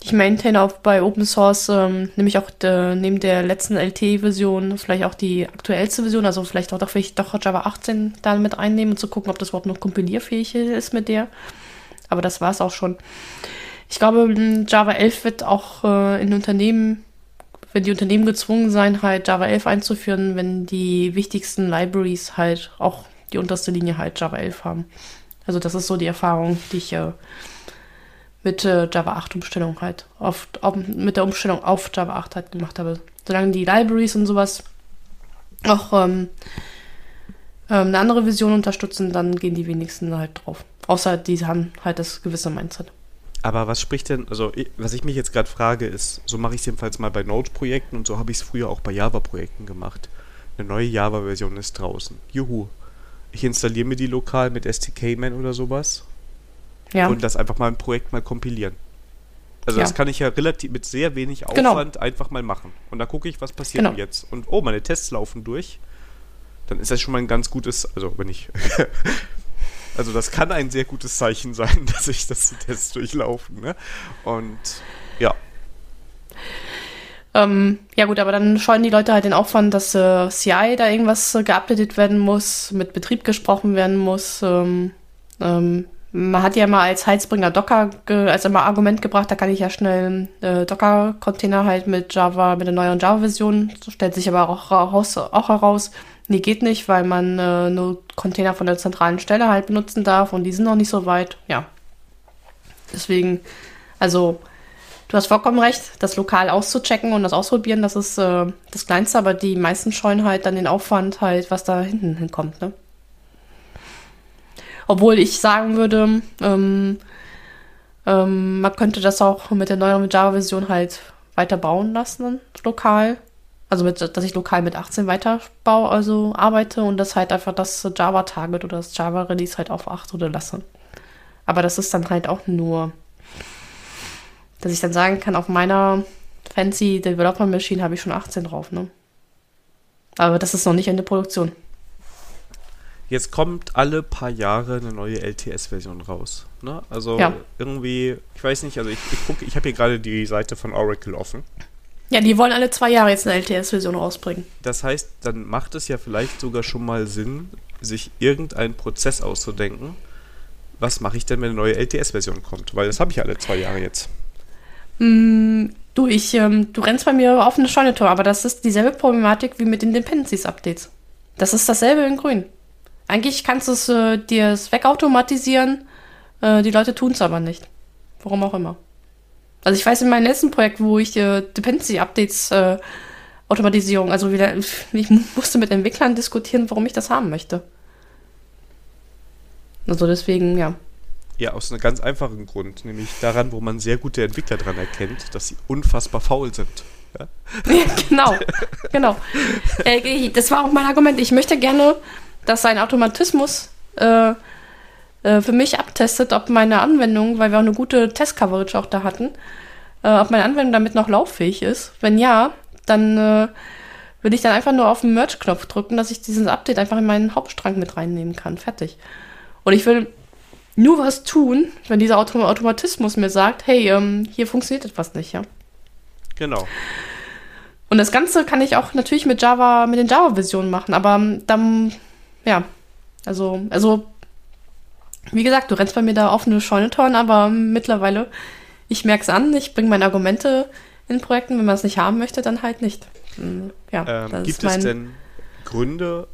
ich maintain auch bei Open Source, ähm, nämlich auch de, neben der letzten LT-Version vielleicht auch die aktuellste Version, also vielleicht auch vielleicht doch Java 18 da mit einnehmen und zu gucken, ob das überhaupt noch kompilierfähig ist mit der. Aber das war es auch schon. Ich glaube, Java 11 wird auch äh, in Unternehmen, wenn die Unternehmen gezwungen sein, halt Java 11 einzuführen, wenn die wichtigsten Libraries halt auch die unterste Linie halt Java 11 haben. Also das ist so die Erfahrung, die ich äh, mit Java 8 Umstellung halt, auf, auf, mit der Umstellung auf Java 8 halt gemacht habe. Solange die Libraries und sowas auch ähm, ähm, eine andere Vision unterstützen, dann gehen die wenigsten halt drauf. Außer die haben halt das gewisse Mindset. Aber was spricht denn, also was ich mich jetzt gerade frage, ist, so mache ich es jedenfalls mal bei Node-Projekten und so habe ich es früher auch bei Java-Projekten gemacht. Eine neue Java-Version ist draußen. Juhu. Ich installiere mir die lokal mit STK-Man oder sowas ja. und das einfach mal ein Projekt mal kompilieren. Also ja. das kann ich ja relativ mit sehr wenig genau. Aufwand genau. einfach mal machen. Und dann gucke ich, was passiert genau. jetzt. Und oh, meine Tests laufen durch. dann ist das schon mal ein ganz gutes, also wenn ich, also das kann ein sehr gutes Zeichen sein, dass ich, die Tests durchlaufen, ne? Und ja. Ähm, ja gut, aber dann scheuen die Leute halt den Aufwand, dass äh, CI da irgendwas äh, geupdatet werden muss, mit Betrieb gesprochen werden muss. Ähm, ähm, man hat ja mal als Heizbringer Docker als immer Argument gebracht, da kann ich ja schnell äh, Docker-Container halt mit Java, mit der neuen Java-Version. So stellt sich aber auch, raus, auch heraus, nee, geht nicht, weil man äh, nur Container von der zentralen Stelle halt benutzen darf und die sind noch nicht so weit. Ja. Deswegen, also Du hast vollkommen recht, das lokal auszuchecken und das ausprobieren, das ist äh, das Kleinste, aber die meisten scheuen halt dann den Aufwand halt, was da hinten hinkommt, ne? Obwohl ich sagen würde, ähm, ähm, man könnte das auch mit der neuen Java-Version halt weiter bauen lassen, lokal. Also mit, dass ich lokal mit 18 weiter also arbeite und das halt einfach das Java-Target oder das Java-Release halt auf 8 oder lasse. Aber das ist dann halt auch nur dass ich dann sagen kann, auf meiner fancy Developer Machine habe ich schon 18 drauf, ne? Aber das ist noch nicht in der Produktion. Jetzt kommt alle paar Jahre eine neue LTS-Version raus. Ne? Also ja. irgendwie, ich weiß nicht, also ich, ich gucke, ich habe hier gerade die Seite von Oracle offen. Ja, die wollen alle zwei Jahre jetzt eine LTS-Version rausbringen. Das heißt, dann macht es ja vielleicht sogar schon mal Sinn, sich irgendeinen Prozess auszudenken. Was mache ich denn, wenn eine neue LTS-Version kommt? Weil das habe ich ja alle zwei Jahre jetzt. Mm, du, ich, ähm, du rennst bei mir auf eine Scheune-Tor, aber das ist dieselbe Problematik wie mit den Dependencies-Updates. Das ist dasselbe in grün. Eigentlich kannst du es äh, dir wegautomatisieren, äh, die Leute tun es aber nicht. Warum auch immer. Also ich weiß in meinem letzten Projekt, wo ich äh, Dependency-Updates äh, Automatisierung, also wieder, ich musste mit Entwicklern diskutieren, warum ich das haben möchte. Also deswegen, ja. Ja, aus einem ganz einfachen Grund, nämlich daran, wo man sehr gute Entwickler daran erkennt, dass sie unfassbar faul sind. Ja, ja genau, genau. Äh, das war auch mein Argument. Ich möchte gerne, dass ein Automatismus äh, äh, für mich abtestet, ob meine Anwendung, weil wir auch eine gute Test-Coverage auch da hatten, äh, ob meine Anwendung damit noch lauffähig ist. Wenn ja, dann äh, will ich dann einfach nur auf den Merge-Knopf drücken, dass ich dieses Update einfach in meinen Hauptstrang mit reinnehmen kann. Fertig. Und ich will nur was tun, wenn dieser Autom Automatismus mir sagt, hey, ähm, hier funktioniert etwas nicht, ja. Genau. Und das Ganze kann ich auch natürlich mit Java, mit den Java-Versionen machen, aber ähm, dann, ja, also, also, wie gesagt, du rennst bei mir da offene Scheunetoren, aber mittlerweile, ich merke es an, ich bringe meine Argumente in Projekten, wenn man es nicht haben möchte, dann halt nicht. Hm, ja, ähm, gibt es denn Gründe,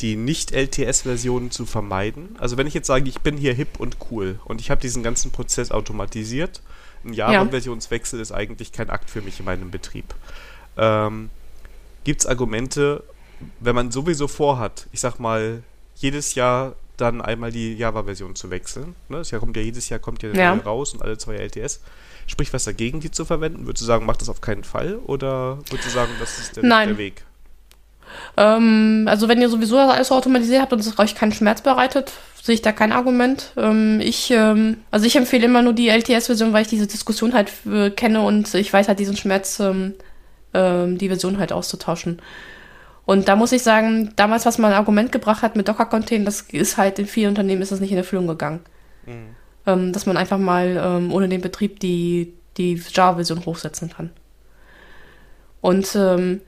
die Nicht-LTS-Versionen zu vermeiden. Also wenn ich jetzt sage, ich bin hier hip und cool und ich habe diesen ganzen Prozess automatisiert, ein Java-Versionswechsel ist eigentlich kein Akt für mich in meinem Betrieb. Ähm, Gibt es Argumente, wenn man sowieso vorhat, ich sag mal, jedes Jahr dann einmal die Java-Version zu wechseln. Ne? Das Jahr kommt ja jedes Jahr kommt ja, ja. raus und alle zwei LTS. Sprich was dagegen, die zu verwenden? Würdest du sagen, mach das auf keinen Fall? Oder würdest du sagen, das ist der, der Weg? Ähm, also wenn ihr sowieso alles automatisiert habt und es euch keinen Schmerz bereitet, sehe ich da kein Argument. Ähm, ich, ähm, also ich empfehle immer nur die LTS-Version, weil ich diese Diskussion halt äh, kenne und ich weiß halt diesen Schmerz, ähm, ähm, die Version halt auszutauschen. Und da muss ich sagen, damals, was man ein Argument gebracht hat mit Docker-Containern, das ist halt in vielen Unternehmen ist das nicht in Erfüllung gegangen. Mhm. Ähm, dass man einfach mal ohne den Betrieb die, die Java-Version hochsetzen kann. Und ähm,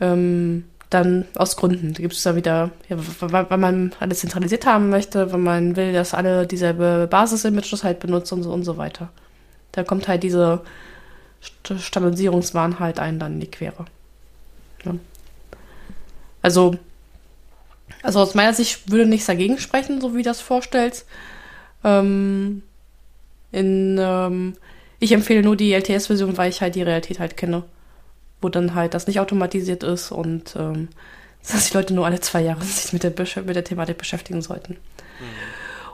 ähm, dann aus Gründen. Da gibt es da wieder, ja, weil man alles zentralisiert haben möchte, wenn man will, dass alle dieselbe Basis-Images halt benutzen und so, und so weiter. Da kommt halt diese St Standardisierungswahn halt einen dann in die Quere. Ja. Also, also aus meiner Sicht würde nichts dagegen sprechen, so wie du das vorstellst. Ähm, in, ähm, ich empfehle nur die LTS-Version, weil ich halt die Realität halt kenne wo dann halt das nicht automatisiert ist und ähm, dass die Leute nur alle zwei Jahre sich mit der, mit der Thematik beschäftigen sollten. Mhm.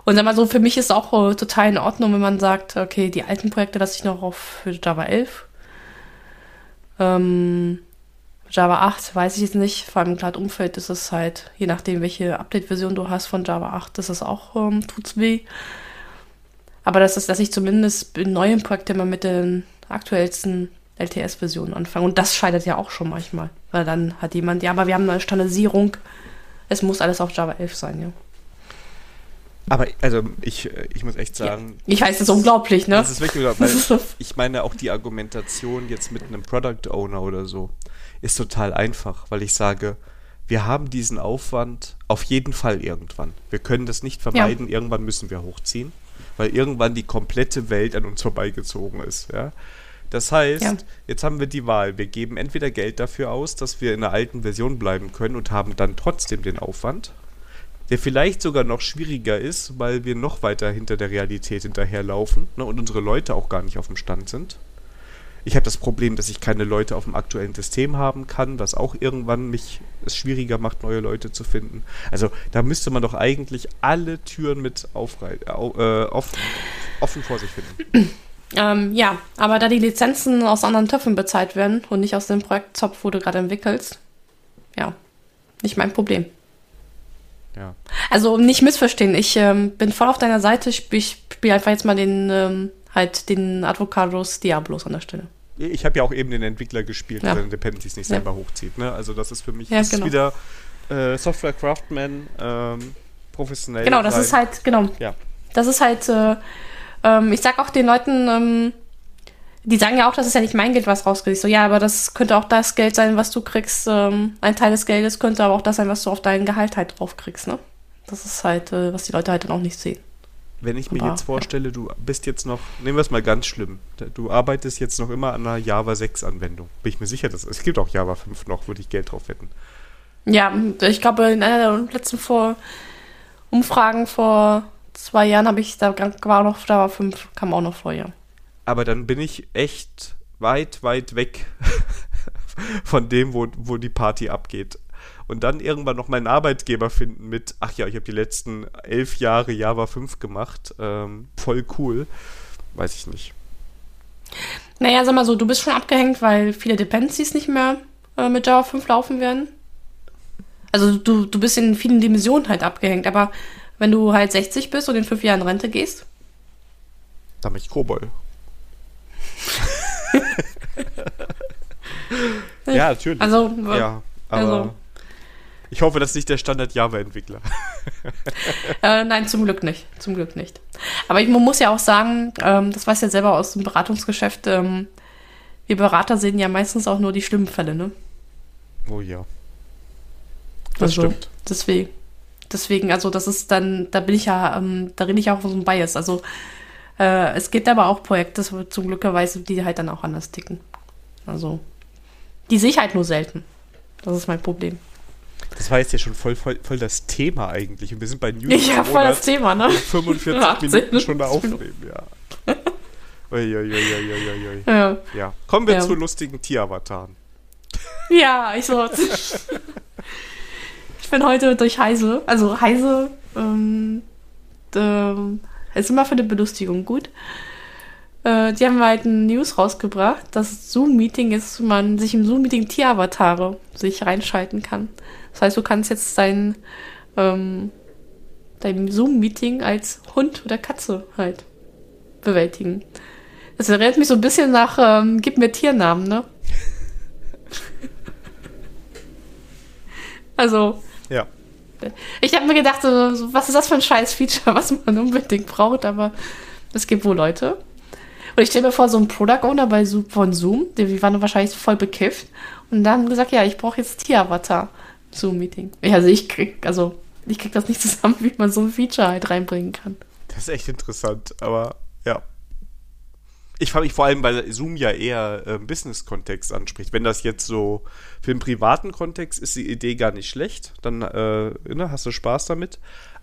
Und sag mal so, für mich ist es auch äh, total in Ordnung, wenn man sagt, okay, die alten Projekte lasse ich noch auf Java 11. Ähm, Java 8 weiß ich jetzt nicht, vor allem im Cloud-Umfeld ist es halt, je nachdem, welche Update-Version du hast von Java 8, ist es auch, ähm, tut's weh. Aber das ist, dass ich zumindest in neuen Projekten immer mit den aktuellsten LTS-Version anfangen. Und das scheitert ja auch schon manchmal. Weil dann hat jemand, ja, aber wir haben eine Standardisierung. Es muss alles auf Java 11 sein, ja. Aber also ich, ich muss echt sagen. Ja. Ich weiß, das ist unglaublich, ne? Das ist wirklich unglaublich. ich meine auch die Argumentation jetzt mit einem Product Owner oder so ist total einfach, weil ich sage, wir haben diesen Aufwand auf jeden Fall irgendwann. Wir können das nicht vermeiden, ja. irgendwann müssen wir hochziehen, weil irgendwann die komplette Welt an uns vorbeigezogen ist, ja. Das heißt, ja. jetzt haben wir die Wahl. Wir geben entweder Geld dafür aus, dass wir in der alten Version bleiben können und haben dann trotzdem den Aufwand, der vielleicht sogar noch schwieriger ist, weil wir noch weiter hinter der Realität hinterherlaufen ne, und unsere Leute auch gar nicht auf dem Stand sind. Ich habe das Problem, dass ich keine Leute auf dem aktuellen System haben kann, was auch irgendwann mich es schwieriger macht, neue Leute zu finden. Also da müsste man doch eigentlich alle Türen mit aufrei äh, offen, offen vor sich finden. Ähm, ja, aber da die Lizenzen aus anderen Töpfen bezahlt werden und nicht aus dem Projektzopf, wo du gerade entwickelst, ja, nicht mein Problem. Ja. Also nicht missverstehen, ich ähm, bin voll auf deiner Seite, ich, spiele einfach jetzt mal den, ähm, halt den Advocados Diablos an der Stelle. Ich habe ja auch eben den Entwickler gespielt, ja. der den Dependencies nicht selber ja. hochzieht. Ne? Also das ist für mich ja, genau. wieder äh, Software Craftsman ähm, professionell. Genau, das rein. ist halt, genau. Ja. Das ist halt äh, ähm, ich sag auch den Leuten, ähm, die sagen ja auch, das ist ja nicht mein Geld, was rausgeht. so, ja, aber das könnte auch das Geld sein, was du kriegst. Ähm, ein Teil des Geldes könnte aber auch das sein, was du auf dein Gehalt halt drauf kriegst, ne? Das ist halt, äh, was die Leute halt dann auch nicht sehen. Wenn ich mir jetzt vorstelle, du bist jetzt noch, nehmen wir es mal ganz schlimm, du arbeitest jetzt noch immer an einer Java 6 Anwendung. Bin ich mir sicher, dass es gibt auch Java 5 noch, würde ich Geld drauf wetten. Ja, ich glaube, in einer der letzten vor Umfragen vor zwei Jahren habe ich, da war noch, da war fünf, kam auch noch vor, ja. Aber dann bin ich echt weit, weit weg von dem, wo, wo die Party abgeht. Und dann irgendwann noch meinen Arbeitgeber finden mit, ach ja, ich habe die letzten elf Jahre Java 5 gemacht, ähm, voll cool. Weiß ich nicht. Naja, sag mal so, du bist schon abgehängt, weil viele Dependencies nicht mehr äh, mit Java 5 laufen werden. Also du, du bist in vielen Dimensionen halt abgehängt, aber wenn du halt 60 bist und in fünf Jahren Rente gehst? Dann bin ich Kobol. ja, natürlich. Also, ja, aber also. Ich hoffe, das ist nicht der Standard-Java-Entwickler. äh, nein, zum Glück nicht. Zum Glück nicht. Aber ich, man muss ja auch sagen, ähm, das weiß ja selber aus dem Beratungsgeschäft, ähm, wir Berater sehen ja meistens auch nur die schlimmen Fälle, ne? Oh ja. Das also, stimmt. Deswegen. Deswegen, also das ist dann, da bin ich ja, ähm, da rede ich auch von so einem Bias. Also äh, es gibt aber auch Projekte, zum Glückerweise, die halt dann auch anders ticken. Also die sehe ich halt nur selten. Das ist mein Problem. Das war jetzt ja schon voll, voll, voll das Thema eigentlich. Und wir sind bei News. Ja, voll das Thema, ne? 45 Minuten schon da aufnehmen, ja. Uiuiuiuiui. Ja. ja. Kommen wir ja. zu lustigen Tieravataren. Ja, ich so. bin heute durch Heise, also Heise ähm, ähm, ist immer für eine Belustigung gut. Äh, die haben halt ein News rausgebracht, dass Zoom-Meeting ist, man sich im Zoom-Meeting Tieravatare sich reinschalten kann. Das heißt, du kannst jetzt dein, ähm, dein Zoom-Meeting als Hund oder Katze halt bewältigen. Das erinnert mich so ein bisschen nach ähm, Gib mir Tiernamen, ne? also, ja. Ich habe mir gedacht, so, was ist das für ein scheiß Feature, was man unbedingt braucht, aber es gibt wohl Leute. Und ich stelle mir vor, so ein Product Owner bei von Zoom, die waren wahrscheinlich voll bekifft und dann gesagt, ja, ich brauche jetzt Tier-Avatar. Zoom-Meeting. Also ich krieg, also ich krieg das nicht zusammen, wie man so ein Feature halt reinbringen kann. Das ist echt interessant, aber ja. Ich frage mich vor allem, weil Zoom ja eher äh, Business-Kontext anspricht. Wenn das jetzt so für den privaten Kontext ist die Idee gar nicht schlecht, dann äh, ne, hast du Spaß damit.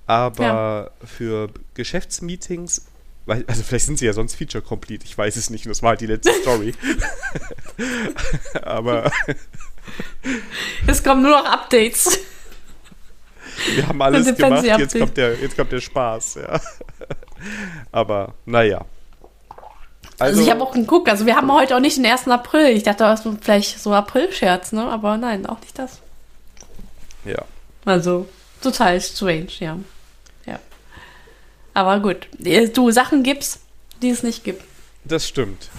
Aber ja. für Geschäftsmeetings, also vielleicht sind sie ja sonst Feature Complete, ich weiß es nicht, das war halt die letzte Story. aber. Es kommen nur noch Updates. Wir haben alles gemacht, jetzt kommt, der, jetzt kommt der Spaß, ja. Aber naja. Also, also ich habe auch geguckt, also wir haben heute auch nicht den 1. April. Ich dachte, das ist vielleicht so April-Scherz, ne? Aber nein, auch nicht das. Ja. Also, total strange, ja. Ja. Aber gut. Du Sachen gibst, die es nicht gibt. Das stimmt.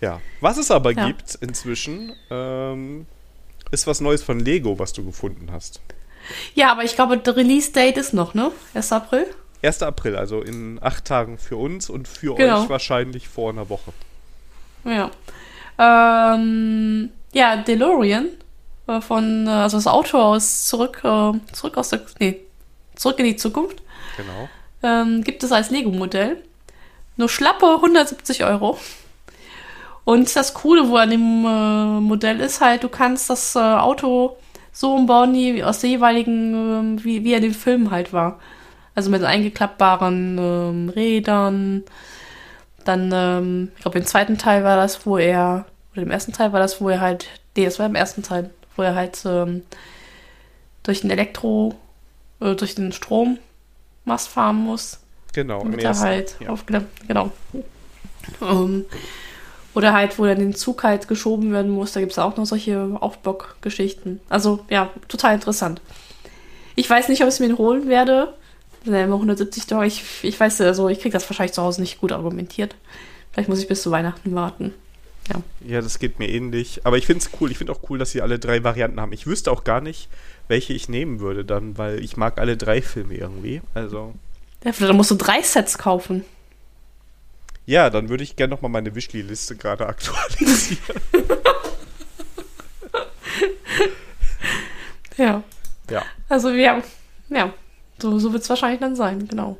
Ja, was es aber Ja. gibt inzwischen, ähm, ist was Neues von Lego, was du gefunden hast. Ja, aber ich glaube, der Release-Date ist noch, ne? 1. April. 1. April, also in acht Tagen für uns und für Genau. euch wahrscheinlich vor einer Woche. Ja. Ähm, ja, DeLorean äh, von, äh, also das Auto aus zurück, äh, zurück aus der, nee, zurück in die Zukunft, Genau. ähm, gibt es als Lego-Modell. Nur schlappe 170 Euro. Und das Coole, wo an dem äh, Modell ist halt, du kannst das äh, Auto so umbauen, wie aus der jeweiligen, ähm, wie, wie er in dem Film halt war. Also mit eingeklappbaren ähm, Rädern. Dann, ähm, ich glaube, im zweiten Teil war das, wo er, oder im ersten Teil war das, wo er halt, nee, das war im ersten Teil, wo er halt ähm, durch den Elektro, äh, durch den Strommast fahren muss. Genau. im Damit er ersten, halt ja. genau. Ähm, oder halt, wo dann den Zug halt geschoben werden muss, da gibt es auch noch solche Aufbock-Geschichten. Also, ja, total interessant. Ich weiß nicht, ob ich es mir holen werde. Sind ja immer 170 Dollar. Ich, ich weiß, also ich kriege das wahrscheinlich zu Hause nicht gut argumentiert. Vielleicht muss ich bis zu Weihnachten warten. Ja, das geht mir ähnlich. Aber ich finde es cool. Ich finde auch cool, dass sie alle drei Varianten haben. Ich wüsste auch gar nicht, welche ich nehmen würde dann, weil ich mag alle drei Filme irgendwie. Also, Ja, Da musst du drei Sets kaufen. Ja, dann würde ich gerne nochmal meine Wischli-Liste gerade aktualisieren. Ja. ja. Also wir, ja, so, so wird es wahrscheinlich dann sein, genau.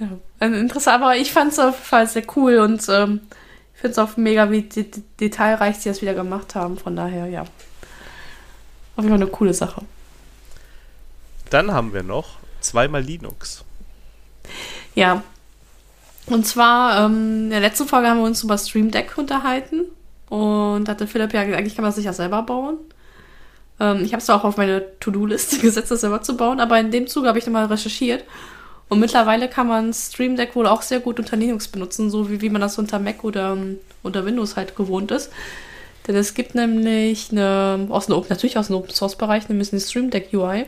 Ja. Also interessant, aber ich fand es auf jeden Fall sehr cool und ähm, ich finde es auch mega, wie de de- detailreich sie das wieder gemacht haben. Von daher, ja. Auf jeden Fall eine coole Sache. Dann haben wir noch zweimal Linux. Ja. Und zwar, ähm, in der letzten Folge haben wir uns über Stream Deck unterhalten. Und hatte Philipp ja gesagt, eigentlich kann man sich ja selber bauen. Ähm, ich habe es auch auf meine To-Do-Liste gesetzt, das selber zu bauen. Aber in dem Zuge habe ich nochmal recherchiert. Und mittlerweile kann man Stream Deck wohl auch sehr gut unter Linux benutzen, so wie, wie man das unter Mac oder ähm, unter Windows halt gewohnt ist. Denn es gibt nämlich eine, aus einem, natürlich aus dem Open Source Bereich, nämlich eine Stream Deck UI,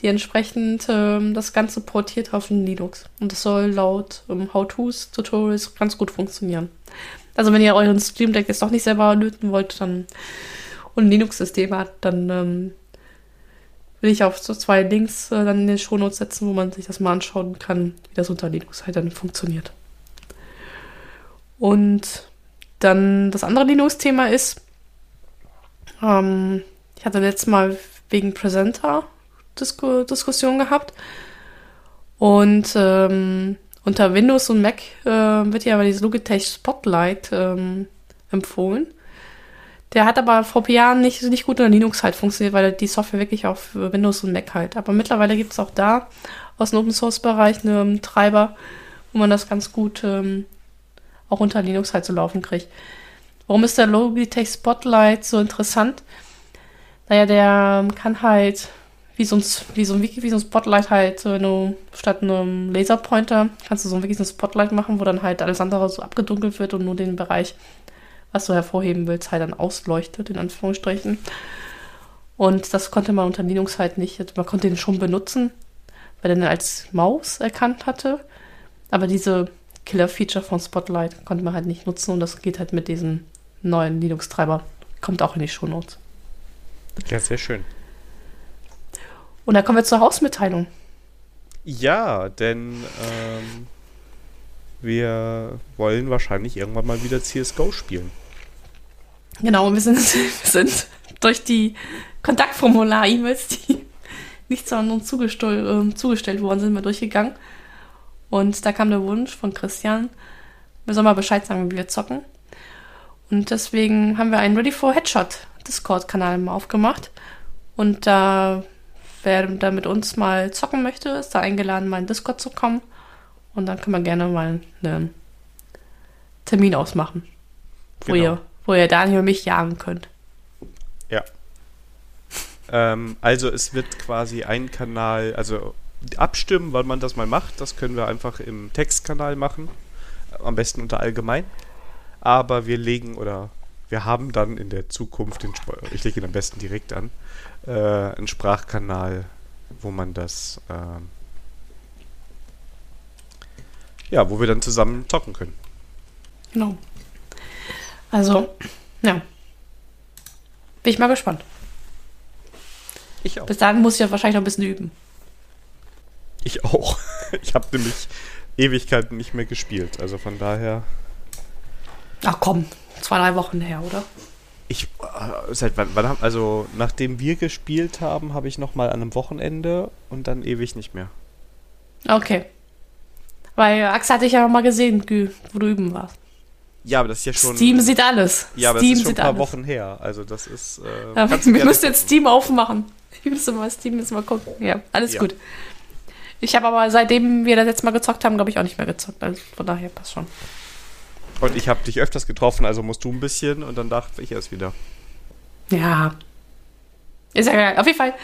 die entsprechend ähm, das Ganze portiert auf Linux. Und das soll laut ähm, How-Tos, Tutorials ganz gut funktionieren. Also wenn ihr euren Stream Deck jetzt doch nicht selber löten wollt, dann und ein Linux-System hat, dann ähm, will ich auf so zwei Links äh, dann in den Shownotes setzen, wo man sich das mal anschauen kann, wie das unter Linux halt dann funktioniert. Und dann das andere Linux-Thema ist, ähm, ich hatte letztes Mal wegen Presenter Disku Diskussion gehabt. Und ähm, unter Windows und Mac äh, wird ja aber dieses Logitech Spotlight ähm, empfohlen. Der hat aber vor Jahren nicht, nicht gut unter Linux halt funktioniert, weil die Software wirklich auf Windows und Mac halt. Aber mittlerweile gibt es auch da aus dem Open Source Bereich einen Treiber, wo man das ganz gut ähm, auch unter Linux halt zu laufen kriegt. Warum ist der Logitech Spotlight so interessant? Naja, der ähm, kann halt wie so ein, wie so ein, wie so ein Spotlight halt, wenn du statt einem Laserpointer kannst du so wirklich so ein Spotlight machen, wo dann halt alles andere so abgedunkelt wird und nur den Bereich, was du hervorheben willst, halt dann ausleuchtet, in Anführungsstrichen. Und das konnte man unter Linux halt nicht. Also Man konnte den schon benutzen, weil er den als Maus erkannt hatte. Aber diese Killer-Feature von Spotlight konnte man halt nicht nutzen und das geht halt mit diesem neuen Linux-Treiber. Kommt auch in die Shownotes. Ja, sehr schön. Und da kommen wir zur Hausmitteilung. Ja, denn ähm, wir wollen wahrscheinlich irgendwann mal wieder CSGO spielen. Genau, und wir sind, wir sind durch die Kontaktformular-E-Mails, die nicht an uns zugestell, äh, zugestellt worden sind, mal durchgegangen. Und da kam der Wunsch von Christian, wir sollen mal Bescheid sagen, wie wir zocken. Und deswegen haben wir einen Ready for Headshot Discord-Kanal mal aufgemacht. Und da, wer da mit uns mal zocken möchte, ist da eingeladen, mal in Discord zu kommen. Und dann können wir gerne mal einen Termin ausmachen, wo, Genau. ihr, wo ihr Daniel und mich jagen könnt. Ja. ähm, also es wird quasi ein Kanal, also abstimmen, wann man das mal macht, das können wir einfach im Textkanal machen. Am besten unter allgemein. Aber wir legen oder wir haben dann in der Zukunft, den, Sp- ich lege ihn am besten direkt an, äh, einen Sprachkanal, wo man das, ähm, ja, wo wir dann zusammen zocken können. Genau. Also, ja. Bin ich mal gespannt. Ich auch. Bis dahin muss ich ja wahrscheinlich noch ein bisschen üben. Ich auch. Ich habe nämlich Ewigkeiten nicht mehr gespielt. Also von daher. Ach komm, zwei, drei Wochen her, oder? Ich, äh, seit wann, wann haben, also nachdem wir gespielt haben, habe ich noch mal an einem Wochenende und dann ewig nicht mehr. Okay. Weil Axel hatte ich ja noch mal gesehen, Gü, wo du üben warst. Ja, aber das ist ja schon. Steam sieht alles. Ja, aber Steam das ist schon ein paar alles. Wochen her. Also das ist. Äh, Ja, wir müssen jetzt. Steam aufmachen. Wir müssen mal Steam jetzt mal gucken. Ja, alles Ja. gut. Ich habe aber seitdem wir das letzte Mal gezockt haben, glaube ich, auch nicht mehr gezockt. Also von daher passt schon. Und ich habe dich öfters getroffen, also musst du ein bisschen und dann dachte ich erst wieder. Ja. Ist ja geil. Auf jeden Fall.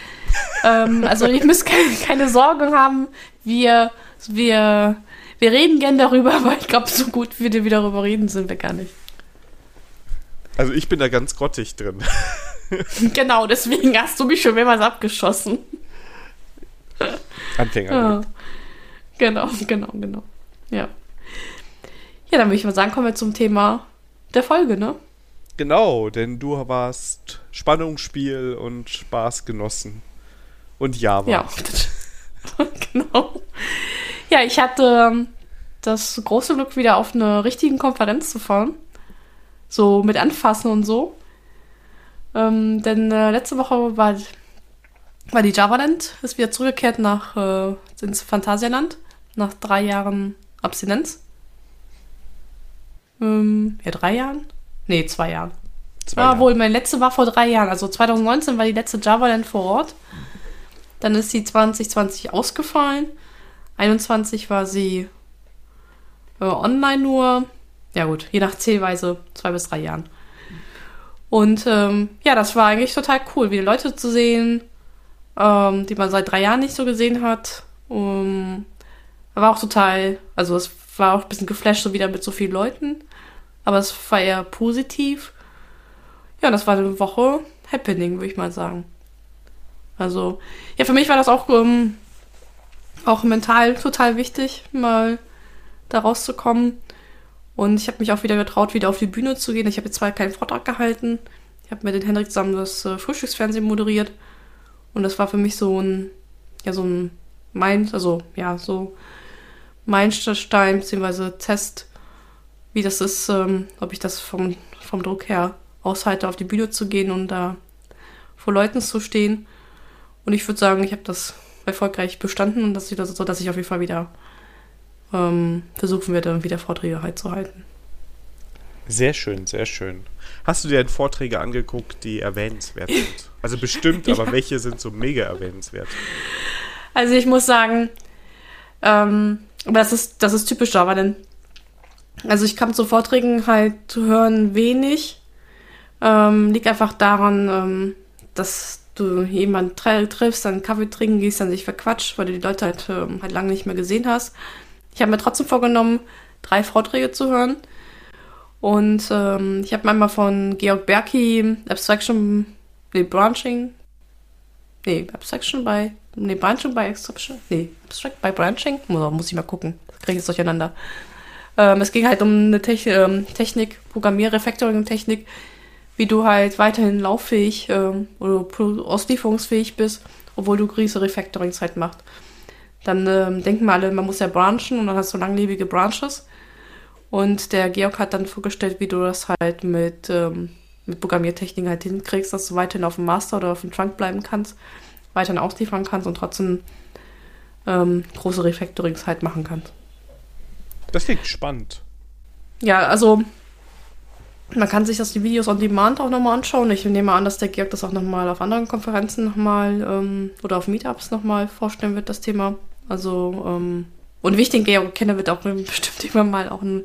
ähm, also ihr müsst keine, keine Sorgen haben. Wir, wir, wir reden gern darüber, aber ich glaube, so gut wie wir darüber reden, sind wir gar nicht. Also ich bin da ganz grottig drin. genau, deswegen hast du mich schon mehrmals abgeschossen. Anfänger. Ja. Genau, genau, genau. Ja. Ja, dann würde ich mal sagen, kommen wir zum Thema der Folge, ne? Genau, denn du warst Spannungsspiel und Spaß genossen. Und Java. Ja. genau. Ja, ich hatte ähm, das große Glück, wieder auf eine richtigen Konferenz zu fahren. So mit Anfassen und so. Ähm, denn äh, letzte Woche war, war die Javaland, ist wieder zurückgekehrt nach äh, ins Phantasialand, nach drei Jahren Abstinenz. Ähm, ja, drei Jahren? Nee, zwei Jahren. Zwei Ah, Jahre. wohl, meine letzte war vor drei Jahren. Also 2019 war die letzte Javaland vor Ort. Dann ist sie 2020 ausgefallen. 21 war sie äh, online nur. Ja gut, je nach Zählweise zwei bis drei Jahren. Und ähm, ja, das war eigentlich total cool, wieder Leute zu sehen, ähm, die man seit drei Jahren nicht so gesehen hat. Um, war auch total, also es war auch ein bisschen geflasht, so wieder mit so vielen Leuten. Aber es war eher positiv. Ja, das war eine Woche Happening, würde ich mal sagen. Also, ja, für mich war das auch, ähm, auch mental total wichtig, mal da rauszukommen. Und ich habe mich auch wieder getraut, wieder auf die Bühne zu gehen. Ich habe jetzt zwar keinen Vortrag gehalten. Ich habe mit den Hendrik zusammen das äh, Frühstücksfernsehen moderiert. Und das war für mich so ein, ja, so ein Mind, also, ja, so Meilenstein, beziehungsweise Test, wie das ist, ähm, ob ich das vom, vom Druck her aushalte, auf die Bühne zu gehen und da vor Leuten zu stehen. Und ich würde sagen, ich habe das erfolgreich bestanden und das ist wieder so, dass ich auf jeden Fall wieder ähm, versuchen werde, wieder Vorträge halt zu halten. Sehr schön, sehr schön. Hast du dir denn Vorträge angeguckt, die erwähnenswert sind? Also bestimmt, aber Ja. welche sind so mega erwähnenswert? Also ich muss sagen, ähm, aber das ist, das ist typisch Java, denn also ich kam zu Vorträgen halt zu hören wenig. Ähm, liegt einfach daran, ähm, dass du jemanden triffst, dann Kaffee trinken gehst, dann sich verquatscht, weil du die Leute halt, ähm, halt lange nicht mehr gesehen hast. Ich habe mir trotzdem vorgenommen, drei Vorträge zu hören. Und ähm, ich habe einmal von Georg Berki Abstraction, nee, Branching, nee, Abstraction bei, nee, Branching bei Extraction, nee, Abstract bei Branching, muss, muss ich mal gucken, kriege ich jetzt durcheinander. Ähm, es ging halt um eine Techn ähm, Technik, Programmier-, Refactoring-Technik, wie du halt weiterhin lauffähig ähm, oder auslieferungsfähig bist, obwohl du gewisse Refactorings halt machst. Dann ähm, denken wir alle, man muss ja branchen und dann hast du langlebige Branches. Und der Georg hat dann vorgestellt, wie du das halt mit, ähm, mit Programmiertechniken halt hinkriegst, dass du weiterhin auf dem Master oder auf dem Trunk bleiben kannst, weiterhin ausliefern kannst und trotzdem ähm, große Refactorings halt machen kannst. Das klingt spannend. Ja, also man kann sich das die Videos on Demand auch nochmal anschauen. Ich nehme an, dass der Georg das auch nochmal auf anderen Konferenzen nochmal ähm, oder auf Meetups nochmal vorstellen wird, das Thema. Also, ähm, und wie ich den Georg kenne, wird auch bestimmt irgendwann mal auch einen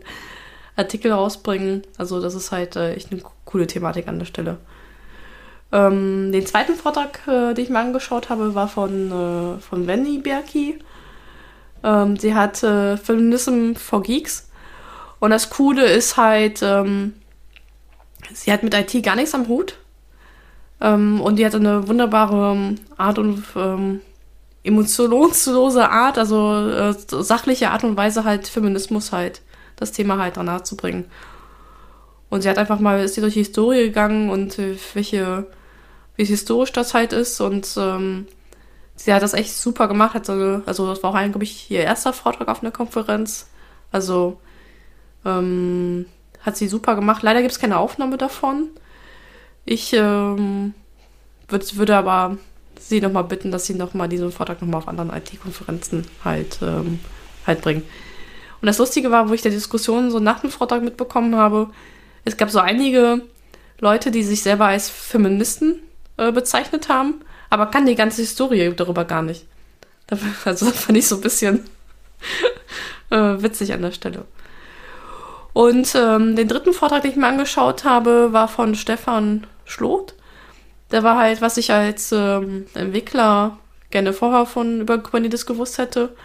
Artikel rausbringen. Also, das ist halt äh, echt eine coole Thematik an der Stelle. Ähm, den zweiten Vortrag, äh, den ich mir angeschaut habe, war von, äh, von Wendy Berki. Ähm, sie hat äh, Feminism for Geeks. Und das Coole ist halt, ähm, sie hat mit IT gar nichts am Hut. Ähm, und die hat eine wunderbare ähm, Art und ähm, emotionslose Art, also äh, sachliche Art und Weise halt Feminismus halt, das Thema halt danach zu bringen. Und sie hat einfach mal, ist sie durch die Historie gegangen und äh, welche, wie historisch das halt ist. Und ähm, sie hat das echt super gemacht. Also, also das war auch eigentlich, ihr erster Vortrag auf einer Konferenz. Also ähm, hat sie super gemacht. Leider gibt es keine Aufnahme davon. Ich ähm, würd, würde aber sie nochmal bitten, dass sie nochmal diesen Vortrag nochmal auf anderen IT-Konferenzen halt, ähm, halt bringen. Und das Lustige war, wo ich der Diskussion so nach dem Vortrag mitbekommen habe, es gab so einige Leute, die sich selber als Feministen äh, bezeichnet haben, aber kann die ganze Historie darüber gar nicht. Also das fand ich so ein bisschen äh, witzig an der Stelle. Und ähm, den dritten Vortrag, den ich mir angeschaut habe, war von Stefan Schloth. Der war halt, was ich als ähm, Entwickler gerne vorher von über Kubernetes gewusst hätte.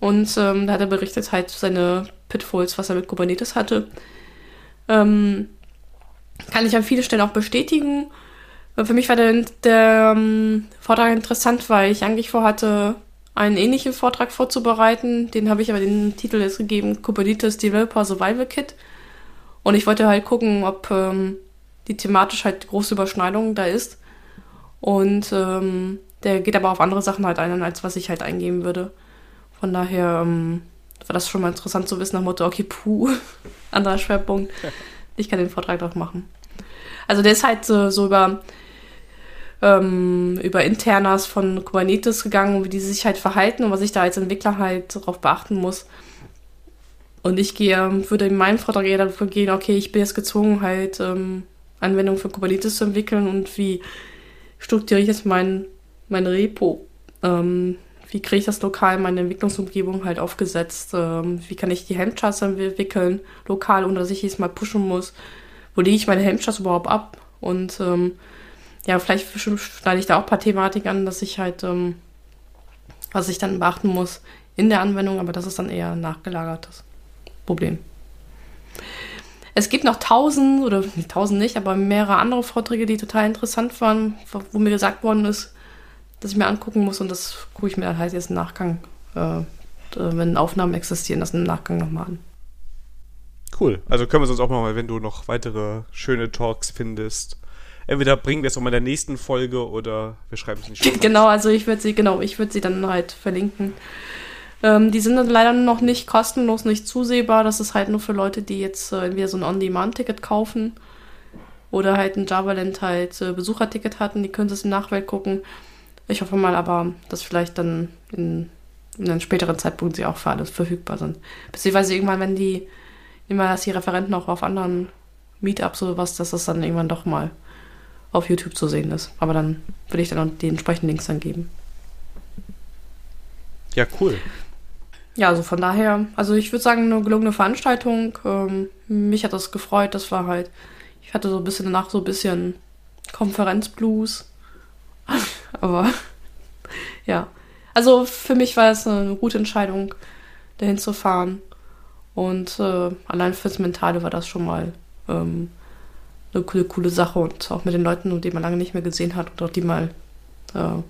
Und ähm, da hat er berichtet halt seine Pitfalls, was er mit Kubernetes hatte. Ähm, kann ich an vielen Stellen auch bestätigen. Für mich war der, der ähm, Vortrag interessant, weil ich eigentlich vorhatte, einen ähnlichen Vortrag vorzubereiten. Den habe ich aber den Titel jetzt gegeben, Kubernetes Developer Survival Kit. Und ich wollte halt gucken, ob ähm, die thematisch halt große Überschneidung da ist. Und ähm, der geht aber auf andere Sachen halt ein, als was ich halt eingeben würde. Von daher ähm, war das schon mal interessant zu wissen, nach dem Motto, okay, puh, anderer Schwerpunkt. Ich kann den Vortrag doch machen. Also der ist halt so, so über ähm, über Internas von Kubernetes gegangen und wie die sich halt verhalten und was ich da als Entwickler halt darauf beachten muss. Und ich gehe, würde in meinem Vortrag eher dafür gehen, okay, ich bin jetzt gezwungen, halt ähm, Anwendungen für Kubernetes zu entwickeln und wie strukturiere ich jetzt mein, mein Repo? Ähm, wie kriege ich das lokal in meine Entwicklungsumgebung halt aufgesetzt? Ähm, wie kann ich die Helmcharts entwickeln, lokal, ohne dass ich jedes Mal pushen muss? Wo lege ich meine Helmcharts überhaupt ab? Und ähm, ja, vielleicht schneide ich da auch ein paar Thematiken an, dass ich halt, ähm, was ich dann beachten muss in der Anwendung, aber das ist dann eher ein nachgelagertes Problem. Es gibt noch tausend, oder nicht tausend nicht, aber mehrere andere Vorträge, die total interessant waren, wo mir gesagt worden ist, dass ich mir angucken muss und das gucke ich mir dann halt jetzt im Nachgang, äh, wenn Aufnahmen existieren, das im Nachgang nochmal an. Cool. Also können wir uns auch mal, wenn du noch weitere schöne Talks findest, entweder bringen wir es auch mal in der nächsten Folge oder wir schreiben es nicht. Genau, also ich würde sie, genau, ich würde sie dann halt verlinken. Ähm, die sind dann leider noch nicht kostenlos, nicht zusehbar. Das ist halt nur für Leute, die jetzt äh, entweder so ein On-Demand-Ticket kaufen oder halt ein Javaland halt äh, Besucherticket hatten. Die können es im Nachwelt gucken. Ich hoffe mal aber, dass vielleicht dann in, in einem späteren Zeitpunkt sie auch für alles verfügbar sind. Beziehungsweise irgendwann, wenn die, immer dass die Referenten auch auf anderen Meetups oder was, dass das dann irgendwann doch mal auf YouTube zu sehen ist. Aber dann würde ich dann auch die entsprechenden Links dann geben. Ja, cool. Ja, also von daher, also ich würde sagen, eine gelungene Veranstaltung. Ähm, mich hat das gefreut. Das war halt, ich hatte so ein bisschen danach so ein bisschen Konferenzblues. Aber ja, also für mich war es eine gute Entscheidung, dahin zu fahren. Und äh, allein fürs Mentale war das schon mal ähm, eine coole, coole Sache und auch mit den Leuten, die man lange nicht mehr gesehen hat oder die mal äh,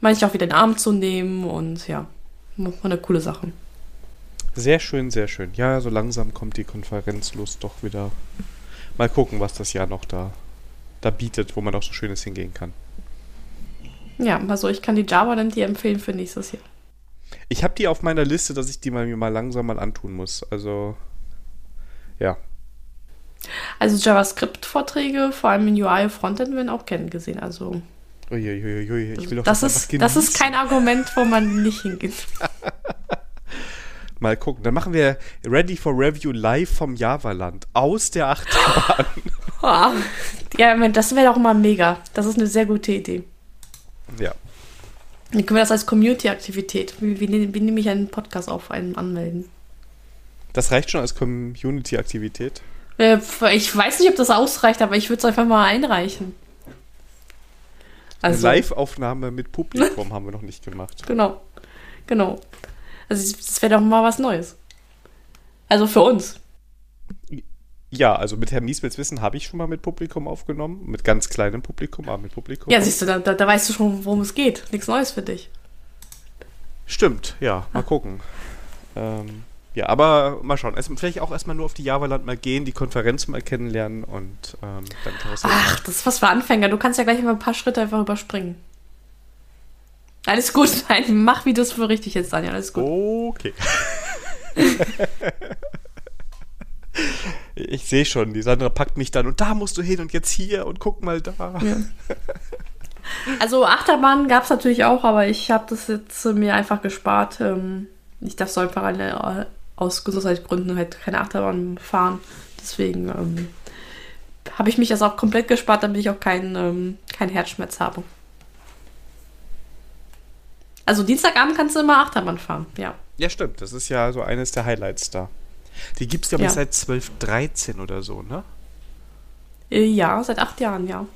manchmal auch wieder in den Arm zu nehmen und ja, eine coole Sache. Sehr schön, sehr schön. Ja, so langsam kommt die Konferenzlust doch wieder. Mal gucken, was das Jahr noch da, da bietet, wo man auch so Schönes hingehen kann. Ja, also ich kann die Java dann dir empfehlen für nächstes Jahr. Ich habe die auf meiner Liste, dass ich die mal, mir mal langsam mal antun muss. Also, ja, also JavaScript-Vorträge, vor allem in UI Frontend, werden auch gern gesehen. Also Uiuiui, ich will doch das, ist, das ist kein Argument, wo man nicht hingeht. Mal gucken. Dann machen wir Ready for Review live vom Java-Land aus der Achterbahn. oh, ja, das wäre doch mal mega. Das ist eine sehr gute Idee. Ja. Dann können wir das als Community-Aktivität, wie, wie, wie nehme ich einen Podcast auf, einen anmelden? Das reicht schon als Community-Aktivität? Äh, ich weiß nicht, ob das ausreicht, aber ich würde es einfach mal einreichen. Also, Live-Aufnahme mit Publikum haben wir noch nicht gemacht. Genau. Genau. Also das wäre doch mal was Neues. Also für uns. Ja, also mit Herrn Miesmels Wissen habe ich schon mal mit Publikum aufgenommen. Mit ganz kleinem Publikum, aber mit Publikum. Ja, siehst du, da, da, da weißt du schon, worum es geht. Nichts Neues für dich. Stimmt, ja. Mal ah. gucken. Ähm, ja, aber mal schauen. Erst, vielleicht auch erstmal nur auf die Javaland mal gehen, die Konferenz mal kennenlernen und ähm, dann Karussell. Ach, das ist was für Anfänger. Du kannst ja gleich mal ein paar Schritte einfach überspringen. Alles gut, nein, mach wie du es für richtig jetzt, Daniel. Alles gut. Okay. ich sehe schon, die Sandra packt mich dann und da musst du hin und jetzt hier und guck mal da. Ja. Also Achterbahn gab es natürlich auch, aber ich habe das jetzt mir einfach gespart. Ähm, ich darf so einfach eine, aus Gesundheitsgründen halt keine Achterbahn fahren. Deswegen ähm, habe ich mich das auch komplett gespart, damit ich auch keinen ähm, kein Herzschmerz habe. Also Dienstagabend kannst du immer Achterbahn fahren, ja. Ja, stimmt. Das ist ja so eines der Highlights da. Die gibt es, glaube ich, ja. seit 12, 13 oder so, ne? Äh, ja, seit acht Jahren, ja.